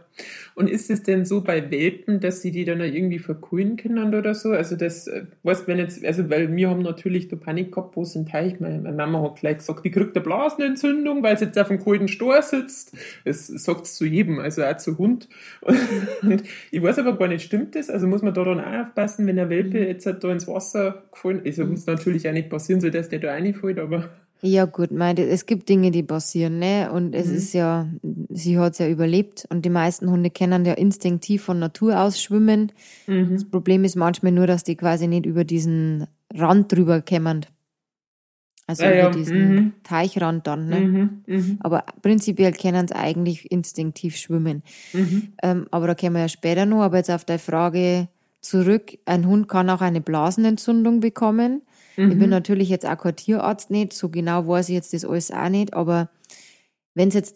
Und ist es denn so bei Welpen, dass sie die dann irgendwie verkuhlen können oder so? Also das, äh, weißt wenn jetzt, also weil wir haben natürlich da Panik gehabt, wo es im Teich, meine, meine Mama hat gleich gesagt, die kriegt eine Blasenentzündung, weil sie jetzt auf dem kalten Stor sitzt. Das sagt es zu jedem, also auch zu Hund. Und, und ich weiß aber gar nicht, stimmt das? Also muss man da dann auch aufpassen, wenn der Welpe Mhm. jetzt halt da ins Wasser gefallen ist. Also muss natürlich auch nicht passieren, so dass der da reinfällt, aber Ja gut, meine, es gibt Dinge, die passieren, ne? Und es Mhm. ist ja, sie hat es ja überlebt und die meisten Hunde können ja instinktiv von Natur aus schwimmen. mhm. Das Problem ist manchmal nur, dass die quasi nicht über diesen Rand drüber kämmern. Also Ah, über ja, diesen mhm. Teichrand dann, ne? Mhm. Mhm. Aber prinzipiell können sie eigentlich instinktiv schwimmen. Mhm. Ähm, aber da kommen wir ja später noch. Aber jetzt auf deine Frage zurück. Ein Hund kann auch eine Blasenentzündung bekommen. Ich bin Mhm. natürlich jetzt auch kein Tierarzt nicht. So genau weiß ich jetzt das alles auch nicht. Aber wenn es jetzt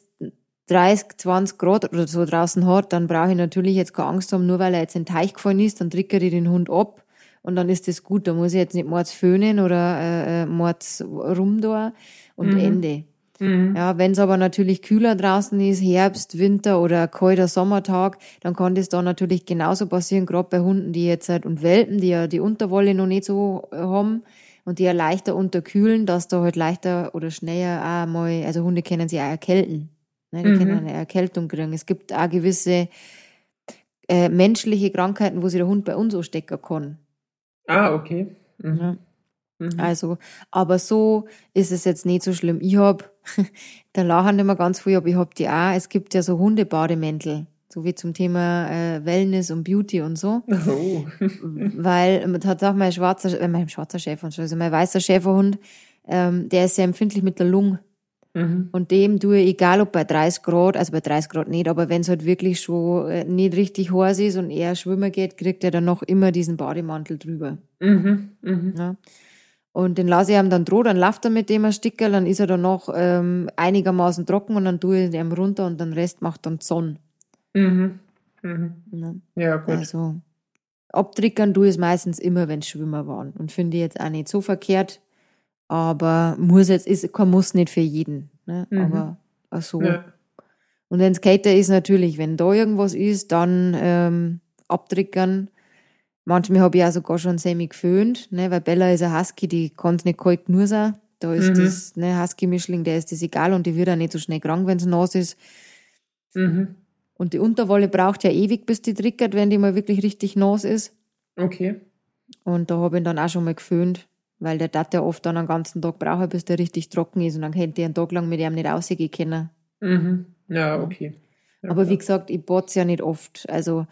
30, 20 Grad oder so draußen hat, dann brauche ich natürlich jetzt keine Angst haben, nur weil er jetzt in den Teich gefallen ist, dann triggere ich den Hund ab und dann ist das gut. Da muss ich jetzt nicht mords föhnen oder äh, äh, mords rum da und Mhm. Ende. Mhm. Ja, wenn es aber natürlich kühler draußen ist, Herbst, Winter oder kalter Sommertag, dann kann das da natürlich genauso passieren, gerade bei Hunden, die jetzt halt und Welpen, die ja die Unterwolle noch nicht so haben und die ja leichter unterkühlen, dass da halt leichter oder schneller auch mal, also Hunde können sich auch erkälten. Ne, die Mhm. können eine Erkältung kriegen. Es gibt auch gewisse äh, menschliche Krankheiten, wo sich der Hund bei uns anstecken kann. Ah, okay. Mhm. Ja. Mhm. Also, aber so ist es jetzt nicht so schlimm. Ich hab, da lachen immer ganz viel, aber ich hab die auch. Es gibt ja so Hundebademäntel, so wie zum Thema äh, Wellness und Beauty und so. Oh. Weil man hat auch mein schwarzer, äh, mein schwarzer Schäferhund, also mein weißer Schäferhund, ähm, der ist sehr empfindlich mit der Lunge. Mhm. Und dem tue ich, egal ob bei 30 Grad, also bei 30 Grad nicht, aber wenn es halt wirklich schon äh, nicht richtig heiß ist und er schwimmen geht, kriegt er dann noch immer diesen Bademantel drüber. Mhm. Mhm. Ja. Und den lasse ich ihm dann droh, dann läuft er mit dem ein Stickerl, dann ist er dann noch ähm, einigermaßen trocken und dann tue ich den runter und den Rest macht dann die Sonne. Mhm. Mhm. Ne? Ja, gut. Also abtrickern tue ich es meistens immer, wenn Schwimmer waren. Und finde ich jetzt auch nicht so verkehrt, aber muss jetzt, ist kein Muss nicht für jeden. Ne? Mhm. Aber ach so. Ja. Und wenn Skater ist natürlich, wenn da irgendwas ist, dann ähm, abtrickern. Manchmal habe ich auch sogar schon semi geföhnt, ne, weil Bella ist ein Husky, die kann nicht kalt nur sein. Da ist Mhm. das ne, Husky-Mischling, der ist das egal und die wird auch nicht so schnell krank, wenn es nass ist. Mhm. Und die Unterwolle braucht ja ewig, bis die triggert, wenn die mal wirklich richtig nass ist. Okay. Und da habe ich ihn dann auch schon mal geföhnt, weil der dat ja oft dann einen ganzen Tag braucht, bis der richtig trocken ist und dann hätte ich einen Tag lang mit ihm nicht rausgehen können. Mhm. Ja, okay. Ja, Aber klar. wie gesagt, ich bot's ja nicht oft, also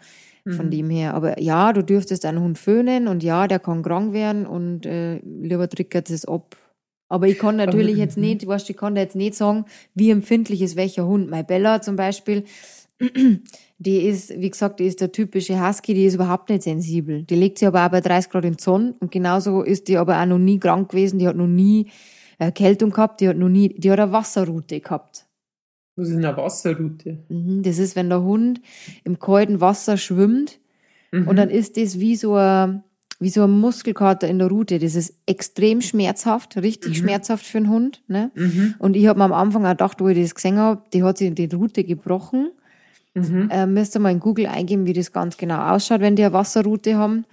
von Mhm. dem her. Aber ja, du dürftest einen Hund föhnen und ja, der kann krank werden und äh, lieber triggert es ab. Aber ich kann natürlich jetzt nicht, weißt, du, ich kann dir jetzt nicht sagen, wie empfindlich ist welcher Hund. Meine Bella zum Beispiel, die ist, wie gesagt, die ist der typische Husky, die ist überhaupt nicht sensibel. Die legt sich aber auch bei 30 Grad in die Sonne und genauso ist die aber auch noch nie krank gewesen, die hat noch nie Erkältung gehabt, die hat noch nie, die hat eine Wasserrute gehabt. Was ist eine Wasserroute? Mhm, Das ist, wenn der Hund im kalten Wasser schwimmt Mhm. und dann ist das wie so ein, wie so ein Muskelkater in der Rute. Das ist extrem schmerzhaft, richtig Mhm. schmerzhaft für einen Hund. Ne? Mhm. Und ich habe mir am Anfang auch gedacht, wo ich das gesehen habe, die hat sich die Rute gebrochen. Mhm. Äh, müsst ihr mal in Google eingeben, wie das ganz genau ausschaut, wenn die eine Wasserrute haben.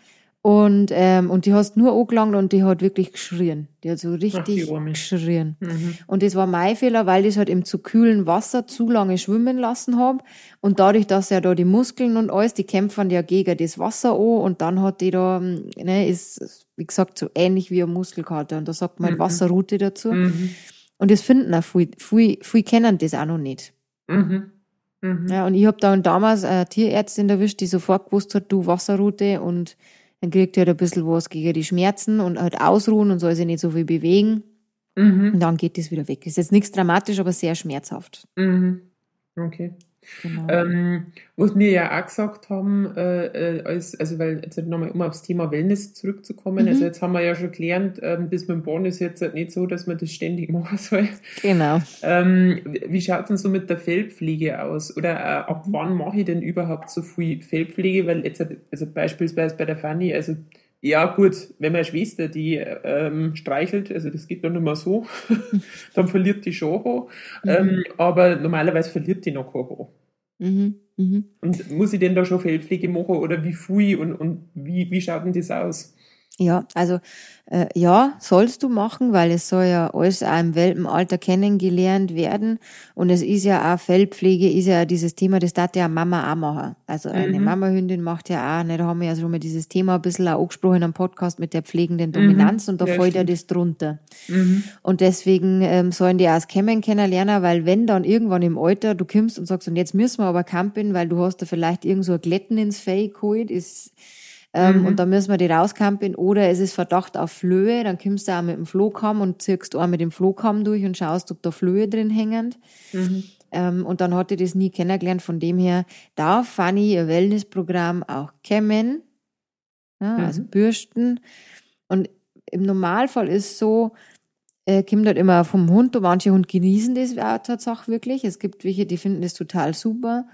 Und, ähm, und die hast nur angelangt und die hat wirklich geschrien. Die hat so richtig Arme. geschrien. Mhm. Und das war mein Fehler, weil ich es halt im zu kühlen Wasser zu lange schwimmen lassen habe. Und dadurch, dass ja da die Muskeln und alles, die kämpfen ja gegen das Wasser an und dann hat die da, ne, ist, wie gesagt, so ähnlich wie eine Muskelkater. Und da sagt man Mhm. Wasserrute dazu. Mhm. Und das finden auch viele, viele, viele kennen das auch noch nicht. Mhm. Mhm. Ja, und ich habe dann damals eine Tierärztin erwischt, die sofort gewusst hat, du Wasserroute und dann kriegt ihr halt ein bisschen was gegen die Schmerzen und halt ausruhen und soll sich nicht so viel bewegen. Mhm. Und dann geht das wieder weg. Ist jetzt nichts dramatisch, aber sehr schmerzhaft. Mhm. Okay. Genau. Ähm, was wir ja auch gesagt haben, äh, äh als, also weil jetzt nochmal um aufs Thema Wellness zurückzukommen, mhm. also jetzt haben wir ja schon gelernt, ähm, das mit dem Born ist jetzt halt nicht so, dass man das ständig machen soll. Genau. Ähm, wie schaut es denn so mit der Fellpflege aus? Oder äh, ab wann mache ich denn überhaupt so viel Fellpflege? Weil jetzt, also beispielsweise bei der Fanny, also ja, gut, wenn meine Schwester die ähm, streichelt, also das geht dann nicht mehr so, dann verliert die schon Haar. Mhm. Ähm, aber normalerweise verliert die noch kein Haar. Mhm. Mhm. Und muss ich denn da schon Fellpflege machen oder wie viel und, und wie, wie schaut denn das aus? Ja, also äh, ja, sollst du machen, weil es soll ja alles auch im Welpenalter kennengelernt werden. Und es ist ja auch Fellpflege, ist ja dieses Thema, das darf ja Mama auch machen. Also eine mhm. Mama-Hündin macht ja auch, ne, da haben wir ja schon mal dieses Thema ein bisschen auch angesprochen am Podcast mit der pflegenden mhm. Dominanz mhm. und da ja, fällt stimmt. ja das drunter. Mhm. Und deswegen ähm, sollen die auch das Kämmen kennenlernen, weil wenn dann irgendwann im Alter du kommst und sagst, und jetzt müssen wir aber campen, weil du hast da vielleicht irgend so ein Glätten ins Fell geholt, ist ähm, mhm. Und da müssen wir die rauskampen. Oder es ist Verdacht auf Flöhe, dann kommst du auch mit dem Flohkamm und zirkst auch mit dem Flohkamm durch und schaust, ob da Flöhe drin hängen. Mhm. Ähm, und dann hatte ich das nie kennengelernt. Von dem her darf Fanny ihr Wellnessprogramm auch kämmen, ja, mhm. also bürsten. Und im Normalfall ist so, äh, kommt halt immer vom Hund. Und manche Hunde genießen das tatsächlich wirklich. Es gibt welche, die finden das total super.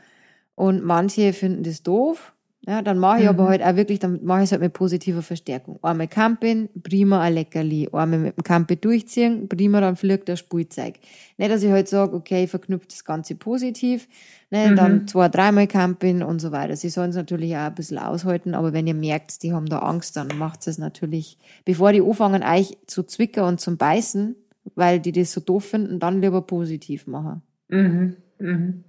Und manche finden das doof. Ja, dann mache ich mhm. aber halt auch wirklich, dann mache ich es halt mit positiver Verstärkung. Einmal campen, prima ein Leckerli. Einmal mit dem Campen durchziehen, prima, dann fliegt der Spielzeug. Nicht, dass ich halt sage, okay, ich verknüpfe das Ganze positiv, ne, mhm. dann zwei, dreimal campen und so weiter. Sie sollen es natürlich auch ein bisschen aushalten, aber wenn ihr merkt, die haben da Angst, dann macht es natürlich, bevor die anfangen, euch zu zwicken und zu beißen, weil die das so doof finden, dann lieber positiv machen. Mhm. Mhm.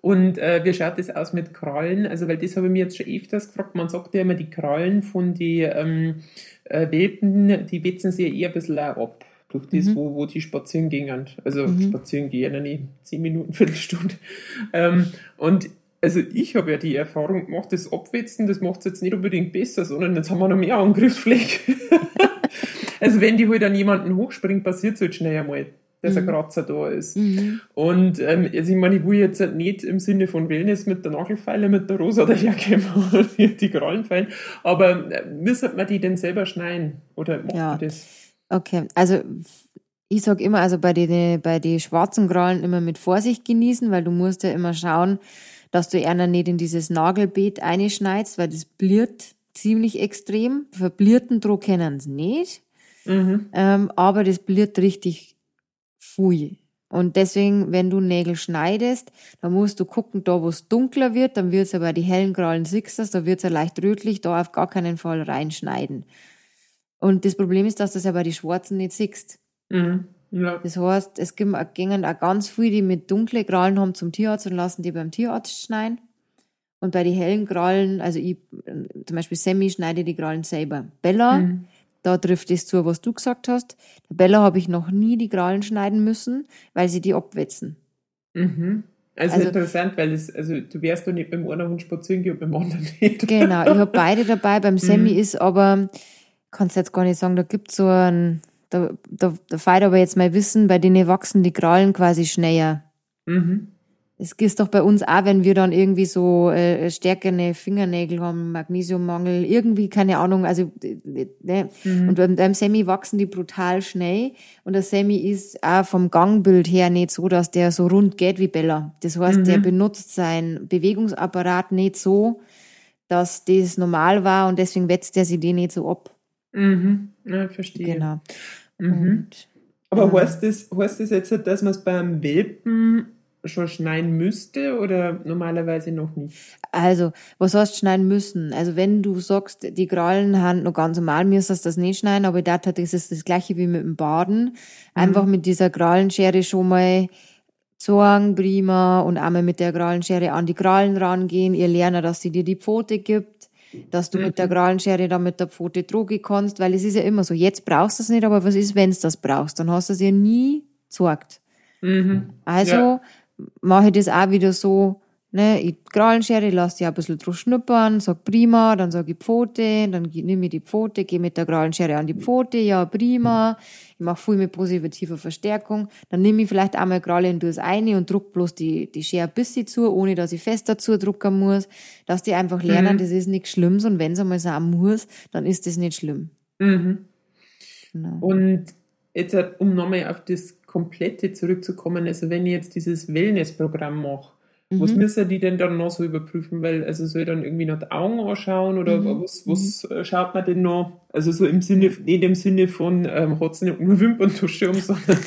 Und äh, wie schaut das aus mit Krallen? Also, weil das habe ich mir jetzt schon öfters gefragt. Man sagt ja immer, die Krallen von den ähm, äh, Welpen, die wetzen sich ja eher ein bisschen ab. Durch das, mhm. wo, wo die spazieren gingen. Also, mhm. spazieren gehen, nicht zehn Minuten, Viertelstunde. Ähm, und also ich habe ja die Erfahrung gemacht, das Abwetzen, das macht es jetzt nicht unbedingt besser, sondern jetzt haben wir noch mehr Angriffsfläche. also wenn die halt an jemanden hochspringt, passiert es halt schnell einmal dass mhm. ein Kratzer da ist. Mhm. Und ähm, also ich meine, ich will jetzt nicht im Sinne von Wellness mit der Nagelfeile, mit der Rosa daherkommen und die Krallenfeilen, aber äh, müssen wir die denn selber schneiden? Oder macht ja. das? Okay, also ich sag immer, also bei den bei die schwarzen Krallen immer mit Vorsicht genießen, weil du musst ja immer schauen, dass du einer nicht in dieses Nagelbeet einschneidest, weil das bliert ziemlich extrem. Verblierten Druck kennen sie nicht. Mhm. Ähm, aber das bliert richtig Pfui. Und deswegen, wenn du Nägel schneidest, dann musst du gucken, da wo es dunkler wird, dann wird es aber die hellen Krallen siehst da wird es ja leicht rötlich, da auf gar keinen Fall reinschneiden. Und das Problem ist, dass du es ja bei den Schwarzen nicht siehst. Mhm. Ja. Das heißt, es gingen auch ganz viele, die mit dunklen Krallen haben zum Tierarzt und lassen die beim Tierarzt schneiden. Und bei den hellen Krallen, also ich, zum Beispiel Sammy schneide die Krallen selber. Bella, mhm. Da trifft es zu, was du gesagt hast. Der Bella habe ich noch nie die Krallen schneiden müssen, weil sie die abwetzen. Mhm. Also, also, interessant, weil es, also du wärst doch nicht beim einen Hund spazieren gehen und beim anderen nicht. Genau, ich habe beide dabei. Beim Sammy mhm. ist aber, kannst jetzt gar nicht sagen, da gibt es so ein, da, da, da feiert aber jetzt mal Wissen, bei denen wachsen die Krallen quasi schneller. Mhm. Es ist doch bei uns auch, wenn wir dann irgendwie so äh, stärkere Fingernägel haben, Magnesiummangel, irgendwie, keine Ahnung, also ne? Mhm. und beim, beim Semi wachsen die brutal schnell und der Semi ist auch vom Gangbild her nicht so, dass der so rund geht wie Bella. Das heißt, mhm. der benutzt seinen Bewegungsapparat nicht so, dass das normal war und deswegen wetzt er sich den nicht so ab. Mhm. Ja, verstehe. Genau. Mhm. Und, Aber ja. heißt, das, heißt das jetzt, dass man es beim Welpen schon schneiden müsste oder normalerweise noch nicht? Also, was heißt schneiden müssen? Also, wenn du sagst, die Krallen haben noch ganz normal, müsstest du das nicht schneiden, aber ich dachte, das ist das gleiche wie mit dem Baden. Einfach mhm. mit dieser Krallenschere schon mal sagen, prima, und einmal mit der Krallenschere an die Krallen rangehen. Ihr lernen, dass sie dir die Pfote gibt, dass du mhm. mit der Krallenschere dann mit der Pfote drogen kannst, weil es ist ja immer so, jetzt brauchst du es nicht, aber was ist, wenn du das brauchst? Dann hast du es ja nie gesagt. Mhm. Also, ja mache ich das auch wieder so, Ne, ich Krallenschere, lass die ein bisschen drauf schnuppern, sag prima, dann sag ich Pfote, dann nehme ich die Pfote, gehe mit der Krallenschere an die Pfote, ja prima. Ich mache viel mit positiver Verstärkung. Dann nehme ich vielleicht einmal Kralle und tue es ein und druck bloß die, die Schere ein bisschen zu, ohne dass ich fest dazu drucken muss. Dass die einfach lernen, mhm. das ist nichts Schlimmes und wenn es einmal sein muss, dann ist das nicht schlimm. Mhm. Genau. Und jetzt, um nochmal auf das Komplette zurückzukommen, also wenn ich jetzt dieses Wellnessprogramm mache, Mhm. Was müssen die denn dann noch so überprüfen? Weil, also soll ich dann irgendwie noch die Augen anschauen oder mhm. was, was mhm. schaut man denn noch? Also so im Sinne, nicht im Sinne von, ähm, hat es nicht nur Wimperntusche um, sondern.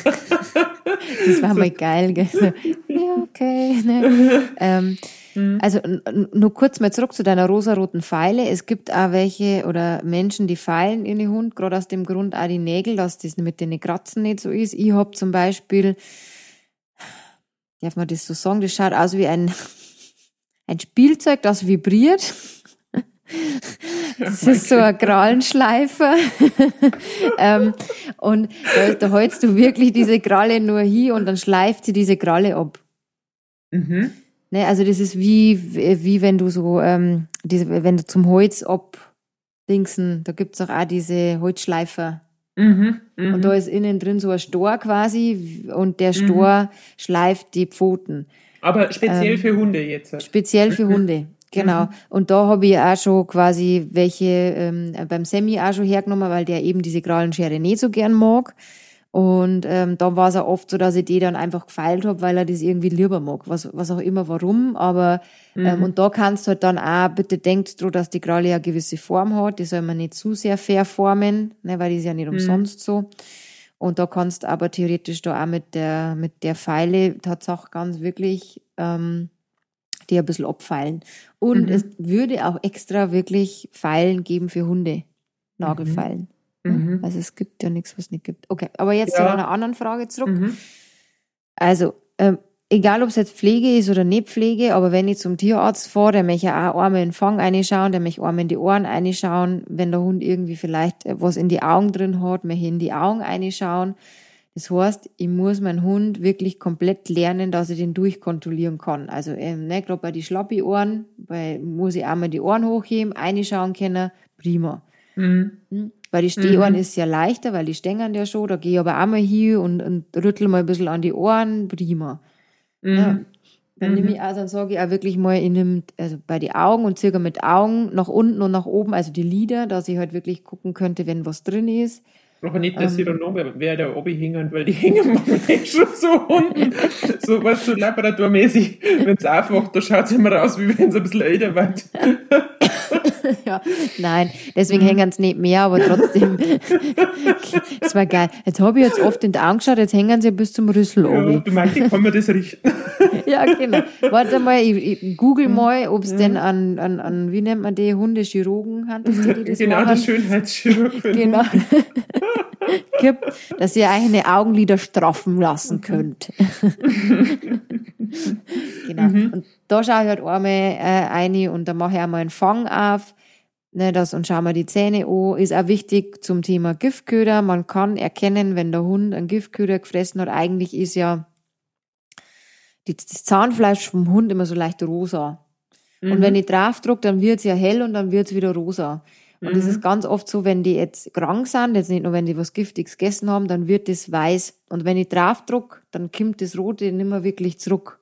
das war mal geil, gell? So, ja, okay. Ne? ähm, mhm. also nur kurz mal zurück zu deiner rosaroten Pfeile. Es gibt auch welche oder Menschen, die feilen in den Hund, gerade aus dem Grund auch die Nägel, dass das mit den Kratzen nicht so ist. Ich hab zum Beispiel darf man das so sagen, das schaut aus wie ein, ein Spielzeug, das vibriert. Das ist so ein Krallenschleifer. ähm, und da, da hältst du wirklich diese Kralle nur hier und dann schleift sie diese Kralle ab. Mhm. Ne, also das ist wie, wie wenn du so, ähm, diese, wenn du zum Holz abdingsen, da gibt's auch, auch diese Holzschleifer. Mhm, mh. Und da ist innen drin so ein Stor quasi und der mhm. Stor mhm. schleift die Pfoten. Aber speziell ähm, für Hunde jetzt. Speziell für mhm. Hunde, genau. Mhm. Und da habe ich auch schon quasi welche ähm, beim Semi auch schon hergenommen, weil der eben diese Krallenschere nicht so gern mag. Und ähm, da war es auch oft so, dass ich die dann einfach gefeilt habe, weil er das irgendwie lieber mag. Was, was auch immer warum. Aber ähm, mhm. ähm, und da kannst du halt dann auch, bitte denkt dran, dass die Kralle ja eine gewisse Form hat. Die soll man nicht zu sehr verformen, ne, weil die ist ja nicht mhm. umsonst so. Und da kannst du aber theoretisch da auch mit der, mit der Pfeile tatsächlich ganz wirklich ähm, die ein bisschen abfeilen. Und mhm. es würde auch extra wirklich Pfeilen geben für Hunde. Nagelfeilen. Mhm. Mhm. Also es gibt ja nichts, was es nicht gibt. Okay, aber jetzt ja. zu einer anderen Frage zurück. Mhm. Also, ähm, egal ob es jetzt Pflege ist oder nicht Pflege, aber wenn ich zum Tierarzt fahre, der möchte auch einmal in den Fang reinschauen, der möchte einmal in die Ohren reinschauen, wenn der Hund irgendwie vielleicht was in die Augen drin hat, möchte in die Augen reinschauen. Das heißt, ich muss meinen Hund wirklich komplett lernen, dass ich den durchkontrollieren kann. Also ähm, ne, gerade bei die Schlappi-Ohren, bei, muss ich einmal die Ohren hochheben, reinschauen können, prima. Mhm. Bei die Stehohren mhm. ist ja leichter, weil die stängern ja schon. Da gehe ich aber auch mal hier und, und rüttel mal ein bisschen an die Ohren. Prima. Mhm. Ja. Dann nehme mhm. ich auch, dann sage ich auch wirklich mal in dem, also bei die Augen und circa mit Augen nach unten und nach oben, also die Lider, dass ich halt wirklich gucken könnte, wenn was drin ist. Aber nicht, dass ähm, sie dann noch wer da oben hängen, weil die hängen manchmal schon so unten. so was so laboratormäßig. Wenn es aufwacht, da schaut es immer raus, wie wenn es ein bisschen älter wird. ja, nein, deswegen hängen sie nicht mehr, aber trotzdem, es war geil. Jetzt habe ich jetzt oft in die Augen geschaut, jetzt hängen sie bis zum Rüssel ja, oben. Du meinst, ich kann mir das richten. ja, genau. Warte mal, ich, ich google mhm. mal, ob es denn an, an, an, wie nennt man die, Hundechirurgen hat, die das Genau, machen. der Schönheitschirurg. genau. gibt, dass ihr eigene Augenlider straffen lassen mhm. könnt. genau. Mhm. Und da schaue ich halt einmal äh, rein und dann mache ich einmal einen Fang auf. Ne, das, und schauen wir die Zähne an. Ist auch wichtig zum Thema Giftköder. Man kann erkennen, wenn der Hund einen Giftköder gefressen hat. Eigentlich ist ja die, das Zahnfleisch vom Hund immer so leicht rosa. Mhm. Und wenn ich draufdrucke, dann wird es ja hell und dann wird es wieder rosa. Und es mhm. ist ganz oft so, wenn die jetzt krank sind, jetzt nicht nur, wenn die was Giftiges gegessen haben, dann wird das weiß. Und wenn ich draufdruck, dann kommt das Rote nicht mehr wirklich zurück.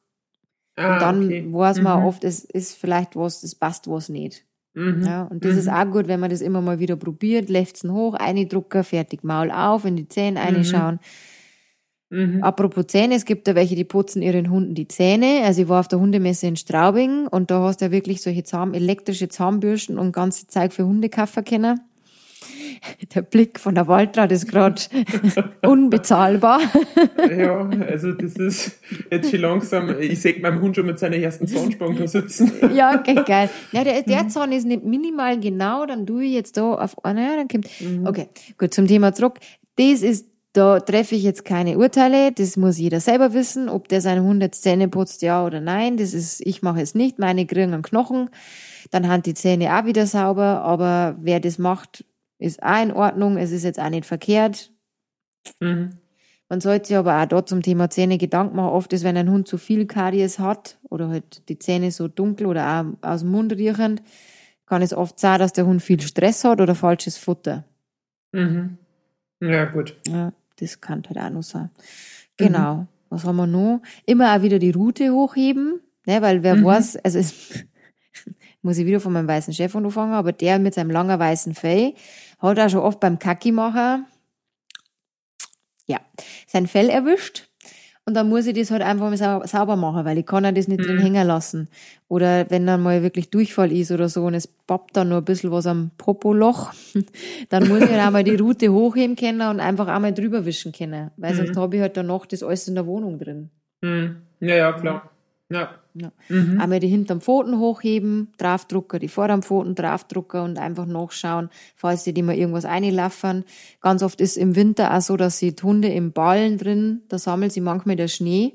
Ah, und dann okay. weiß man mhm. oft, es ist vielleicht was, es passt was nicht. Mhm. Ja, und das mhm. ist auch gut, wenn man das immer mal wieder probiert, läuft's hoch, eine Drucker, fertig, Maul auf, in die Zähne mhm. reinschauen. Mhm. Apropos Zähne, es gibt da welche, die putzen ihren Hunden die Zähne. Also ich war auf der Hundemesse in Straubing und da hast du ja wirklich solche Zahm, elektrische Zahnbürsten und ganze Zeug für Hundekaffer kennen. Der Blick von der Waldrad ist gerade unbezahlbar. ja, also das ist jetzt schon langsam, ich sehe meinem Hund schon mit seiner ersten Zahnspange da sitzen. ja, okay, geil. Ja, der, der mhm. Zahn ist nicht minimal genau, dann tue ich jetzt da auf einer, ja, dann kommt, mhm. okay, gut, zum Thema zurück. Das ist da treffe ich jetzt keine Urteile, das muss jeder selber wissen, ob der seine Hund jetzt Zähne putzt, ja oder nein. Das ist, ich mache es nicht, meine kriegen einen Knochen, dann haben die Zähne auch wieder sauber, aber wer das macht, ist auch in Ordnung, es ist jetzt auch nicht verkehrt. Mhm. Man sollte sich aber auch dort zum Thema Zähne Gedanken machen. Oft ist, wenn ein Hund zu viel Karies hat oder halt die Zähne so dunkel oder auch aus dem Mund riechend, kann es oft sein, dass der Hund viel Stress hat oder falsches Futter. Mhm. Ja, gut. Ja, das kann halt auch noch sein. Genau. Mhm. Was haben wir noch? Immer auch wieder die Route hochheben, ne, weil wer mhm. weiß, also es, muss ich wieder von meinem weißen Chef anfangen, aber der mit seinem langen weißen Fell hat auch schon oft beim Kacki machen, ja, sein Fell erwischt und dann muss ich das halt einfach mal sauber machen, weil ich kann ja das nicht mhm. drin hängen lassen. Oder wenn dann mal wirklich Durchfall ist oder so und es pappt dann nur ein bisschen was am Popoloch, dann muss ich halt auch mal die Route hochheben können und einfach einmal drüber wischen können. Weil mhm. sonst habe ich halt dann noch das alles in der Wohnung drin. Mhm. Ja, ja, klar. Ja. Ja. Mhm. Einmal die hinterm Pfoten hochheben, draufdrucker, die vorderm Pfoten draufdrucker und einfach nachschauen, falls die, die mal irgendwas einlaufen. Ganz oft ist im Winter auch so, dass sie die Hunde im Ballen drin, da sammeln sie manchmal der Schnee.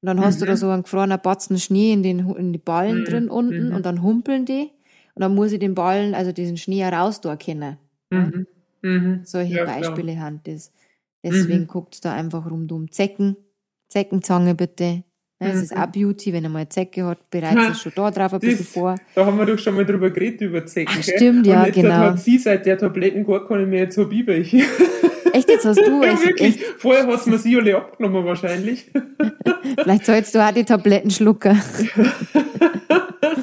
Und dann hast mhm. du da mhm. so einen gefrorenen Batzen Schnee in den, in die Ballen mhm. drin unten mhm. und dann humpeln die. Und dann muss ich den Ballen, also diesen Schnee heraus da erkennen. Mhm. Solche ja, Beispiele haben das. Deswegen guckt's da einfach rundum. Zecken, Zeckenzange bitte, es mhm. ist auch Beauty, wenn er mal eine Zecke hat, bereitet es schon da drauf ein bisschen vor. Da haben wir doch schon mal drüber geredet, über Zecken. Ach, stimmt, ja, Und genau. hat sie seit der Tabletten gar keine mehr, jetzt hab ich welche. Echt, jetzt hast du? ja, echt, wirklich. Echt? Vorher hast du mir sie alle abgenommen, wahrscheinlich. Vielleicht sollst du auch die Tabletten schlucken.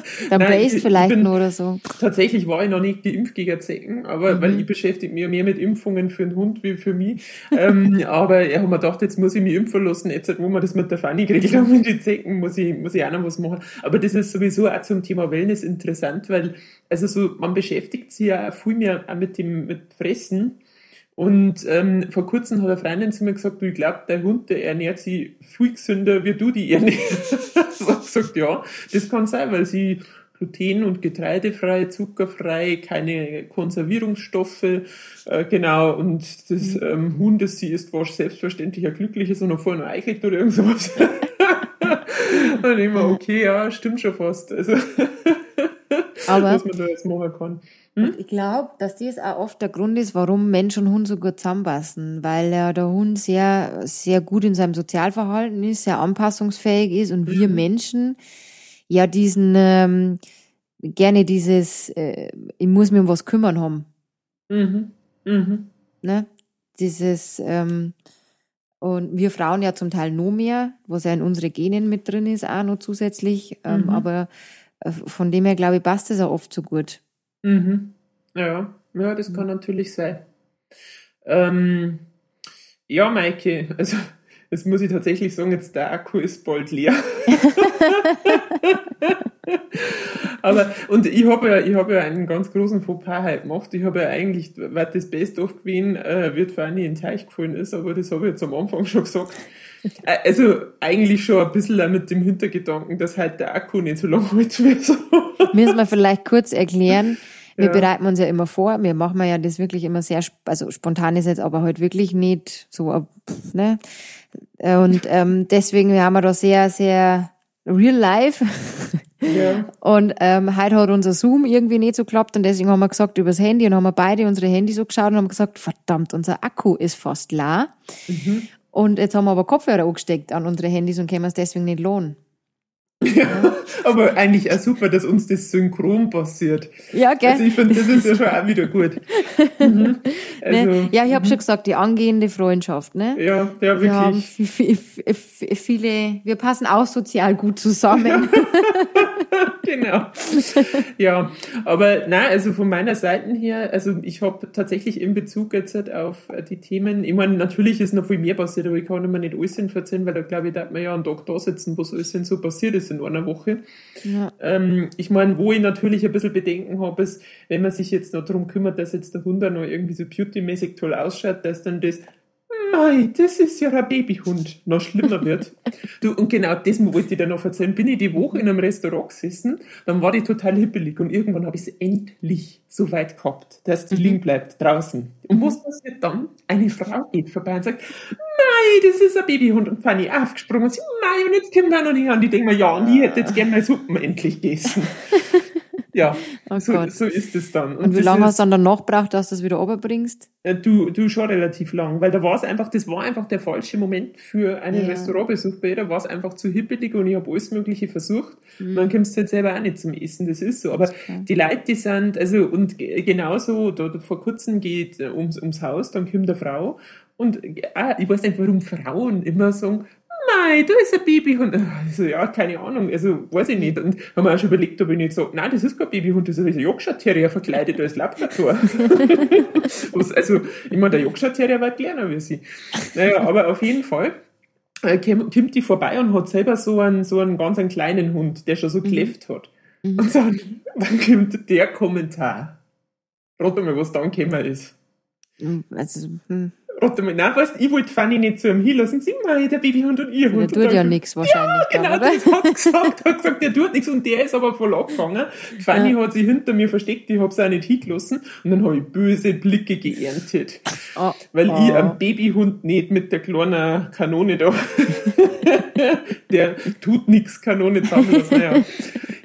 Der Base vielleicht bin, nur oder so. Tatsächlich war ich noch nicht geimpft gegen Zecken, aber mhm. weil ich beschäftige mich mehr mit Impfungen für einen Hund wie für mich. ähm, aber ich habe mir gedacht, jetzt muss ich mich impfen lassen. Jetzt, wo wir das mit der Fanny geregelt haben mit den Zecken, muss ich, muss ich auch noch was machen. Aber das ist sowieso auch zum Thema Wellness interessant, weil also so, man beschäftigt sich ja viel mehr auch mit dem mit Fressen. Und ähm, vor kurzem hat eine Freundin zu mir gesagt, du, ich glaube, der Hund, der ernährt sich viel gesünder, wie du die ernährst. ich habe gesagt, ja, das kann sein, weil sie gluten- und getreidefrei, zuckerfrei, keine Konservierungsstoffe, äh, genau, und das mhm. ähm, Huhn, das sie isst, war selbstverständlich ein glückliches und noch vorher noch eichelt oder irgendwas. und ich mir, okay, ja, stimmt schon fast. Also, Aber was man da jetzt machen kann. Hm? Ich glaube, dass das auch oft der Grund ist, warum Mensch und Hund so gut zusammenpassen, weil ja der Hund sehr, sehr gut in seinem Sozialverhalten ist, sehr anpassungsfähig ist und wir mhm. Menschen ja diesen, ähm, gerne dieses, äh, ich muss mir um was kümmern haben. Mhm. Mhm. Ne? Dieses, ähm, und wir Frauen ja zum Teil noch mehr, was ja in unsere Genen mit drin ist, auch noch zusätzlich. Ähm, mhm. Aber äh, von dem her, glaube ich, passt es auch oft so gut. Mhm. Ja, ja, das kann natürlich sein. Ähm, ja, Maike, also jetzt muss ich tatsächlich sagen, jetzt der Akku ist bald leer. Aber, und ich habe ja, ich habe ja einen ganz großen Fauxpas halt gemacht. Ich habe ja eigentlich, weil das Best of gewesen, äh, wird Fanny in den Teich gefallen ist, aber das habe ich jetzt am Anfang schon gesagt. Äh, also eigentlich schon ein bisschen mit dem Hintergedanken, dass halt der Akku nicht so lange hält wie so. Müssen wir vielleicht kurz erklären. Wir ja. bereiten uns ja immer vor. Wir machen ja das wirklich immer sehr, also spontan ist jetzt aber heute halt wirklich nicht so, ne? Und ähm, deswegen haben wir da sehr, sehr real life. Ja. Und ähm, heute hat unser Zoom irgendwie nicht so geklappt und deswegen haben wir gesagt übers Handy und haben wir beide unsere Handys so geschaut und haben gesagt, verdammt, unser Akku ist fast leer. Mhm. Und jetzt haben wir aber Kopfhörer angesteckt an unsere Handys und können es deswegen nicht lohnen. Ja, aber eigentlich auch super, dass uns das synchron passiert. Ja, gell? Also ich finde, das ist ja schon auch wieder gut. Mhm. Also, ne? Ja, ich habe mhm. schon gesagt, die angehende Freundschaft, ne? Ja, ja, wirklich. Wir haben viele, wir passen auch sozial gut zusammen. genau. Ja, aber nein, also von meiner Seite her, also ich habe tatsächlich in Bezug jetzt halt auf die Themen, ich meine, natürlich ist noch viel mehr passiert, aber ich kann immer nicht alles erzählen, weil da glaube ich, da man ja einen Tag da sitzen, was alles so passiert ist in einer Woche. Ja. Ähm, ich meine, wo ich natürlich ein bisschen Bedenken habe, ist, wenn man sich jetzt noch darum kümmert, dass jetzt der Hund noch irgendwie so beauty-mäßig toll ausschaut, dass dann das Mei, das ist ja ein Babyhund, noch schlimmer wird. du, und genau das wollte ich dir noch erzählen. Bin ich die Woche in einem Restaurant gesessen, dann war die total hippelig und irgendwann habe ich es endlich so weit gehabt, dass die mhm. liegen bleibt draußen. Und was passiert dann? Eine Frau geht vorbei und sagt, Mei, das ist ein Babyhund. Und Fanny aufgesprungen und sie, Mei, und jetzt kommt er noch nicht an. Die denken mir, ja, und ich hätte jetzt gerne meine Suppen endlich gegessen. Ja, oh so, so, ist es dann. Und, und wie lange hast du dann danach gebraucht, dass du das wieder runterbringst? Äh, du, du schon relativ lang, weil da war es einfach, das war einfach der falsche Moment für einen ja. Restaurantbesuch bei Da war es einfach zu hippelig und ich habe alles Mögliche versucht. Mhm. Kommst du halt selber auch nicht zum Essen, das ist so. Aber okay. die Leute, die sind, also, und genauso, da, da vor kurzem geht äh, ums, ums Haus, dann kommt eine Frau und ah, ich weiß nicht, warum Frauen immer sagen, nein, da ist ein Babyhund. Also, ja, keine Ahnung, also weiß ich nicht. Und haben wir auch schon überlegt, ob ich nicht sage, nein, das ist kein Babyhund, das ist ein Yorkshire Terrier verkleidet als Labrador. also, ich meine, der Yorkshire Terrier war kleiner wie sie. Naja, aber auf jeden Fall äh, kommt die vorbei und hat selber so einen, so einen ganz einen kleinen Hund, der schon so mhm. gekläfft hat. Mhm. Und dann, dann kommt der Kommentar. Rat mal, was dann gekommen ist. Also, hm. Warte mal, nein, weißt, ich wollte Fanny nicht zu ihm hinlassen. Sie mal, der Babyhund und ihr Hund. Der tut ja nichts wahrscheinlich. Ja, genau, dann, das hat gesagt. hat gesagt, der tut nichts und der ist aber voll abgefangen. Fanny ja. hat sich hinter mir versteckt, ich hab's auch nicht hingelassen und dann habe ich böse Blicke geerntet. Oh. Weil oh. ich am Babyhund nicht mit der kleinen Kanone da, der tut nichts Kanone zusammenlassen. Naja.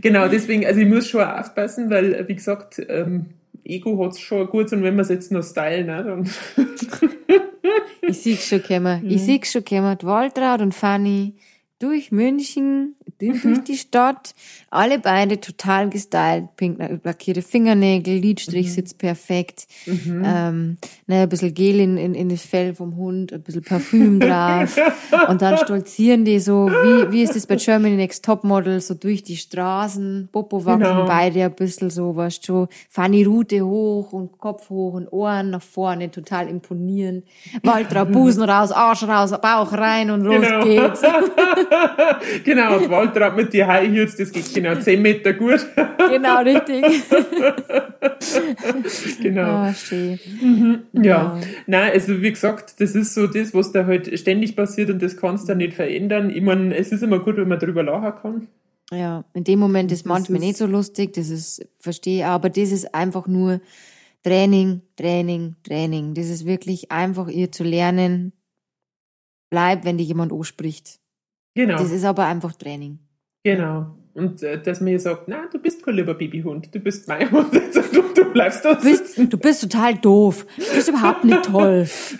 Genau, deswegen, also ich muss schon aufpassen, weil, wie gesagt, ähm, Ego hat es schon gut und wenn man es jetzt noch stylen, ne, dann. ich sehe schon kommen. Ich sehe schon kommen. Waltraud und Fanny durch München, durch mhm. die Stadt. Alle beide total gestylt, pink lackierte Fingernägel, Lidstrich mhm. sitzt perfekt. Mhm. Ähm, ne, ein bisschen Gel in, in, in das Fell vom Hund, ein bisschen Parfüm drauf. Und dann stolzieren die so, wie, wie ist das bei Germany Next Topmodel, so durch die Straßen, Popo wachsen genau. beide ein bisschen so, weißt du, Fanny Rute hoch und Kopf hoch und Ohren nach vorne, total imponierend. Walter Busen raus, Arsch raus, Bauch rein und los genau. geht's. genau, und Hat mit die High Heels, das geht genau 10 Meter gut. genau, richtig. genau. Oh, schön. Mhm, ja. ja, nein, also wie gesagt, das ist so das, was da halt ständig passiert und das kannst du nicht verändern. Ich meine, es ist immer gut, wenn man drüber lachen kann. Ja, in dem Moment ist das manchmal ist nicht so lustig, das ist, verstehe, aber das ist einfach nur Training, Training, Training. Das ist wirklich einfach ihr zu lernen, bleib, wenn dir jemand anspricht. Genau. Das ist aber einfach Training. Genau. Und äh, dass mir sagt, na, du bist kein lieber Babyhund, du bist mein Hund, du, du bleibst da du bist, du bist total doof, du bist überhaupt nicht toll.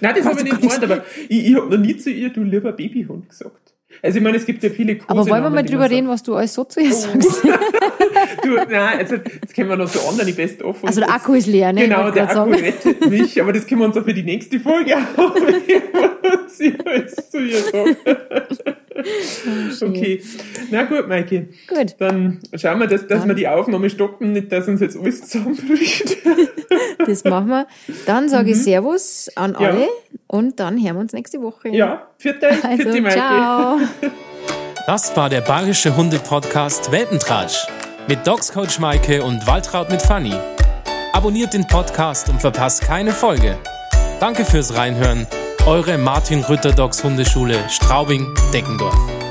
Nein, das habe ich nicht gemeint, aber ich, ich habe noch nie zu ihr, du lieber Babyhund gesagt. Also ich meine, es gibt ja viele Kurse. Aber wollen wir mal drüber reden, was du alles so zu ihr oh. sagst? du, nein, also das können wir noch so andere best off. Also der Akku ist leer, ne? Genau, der Akku sagen. rettet mich, aber das können wir uns auch für die nächste Folge ich zu ihr sage. Oh, okay. Na gut, Maike. Gut. Dann schauen wir, dass, dass dann. wir die Aufnahme stoppen, nicht, dass uns jetzt alles zusammenbricht. das machen wir. Dann sage ich mhm. Servus an alle ja. und dann hören wir uns nächste Woche. Ja, vierte, also, vierte Maike. Ciao. Das war der Bayerische Hunde-Podcast Welpentratsch mit Dogs Coach Maike und Waltraud mit Fanny. Abonniert den Podcast und verpasst keine Folge. Danke fürs Reinhören eure Martin Rütter Dogs Hundeschule Straubing-Deckendorf.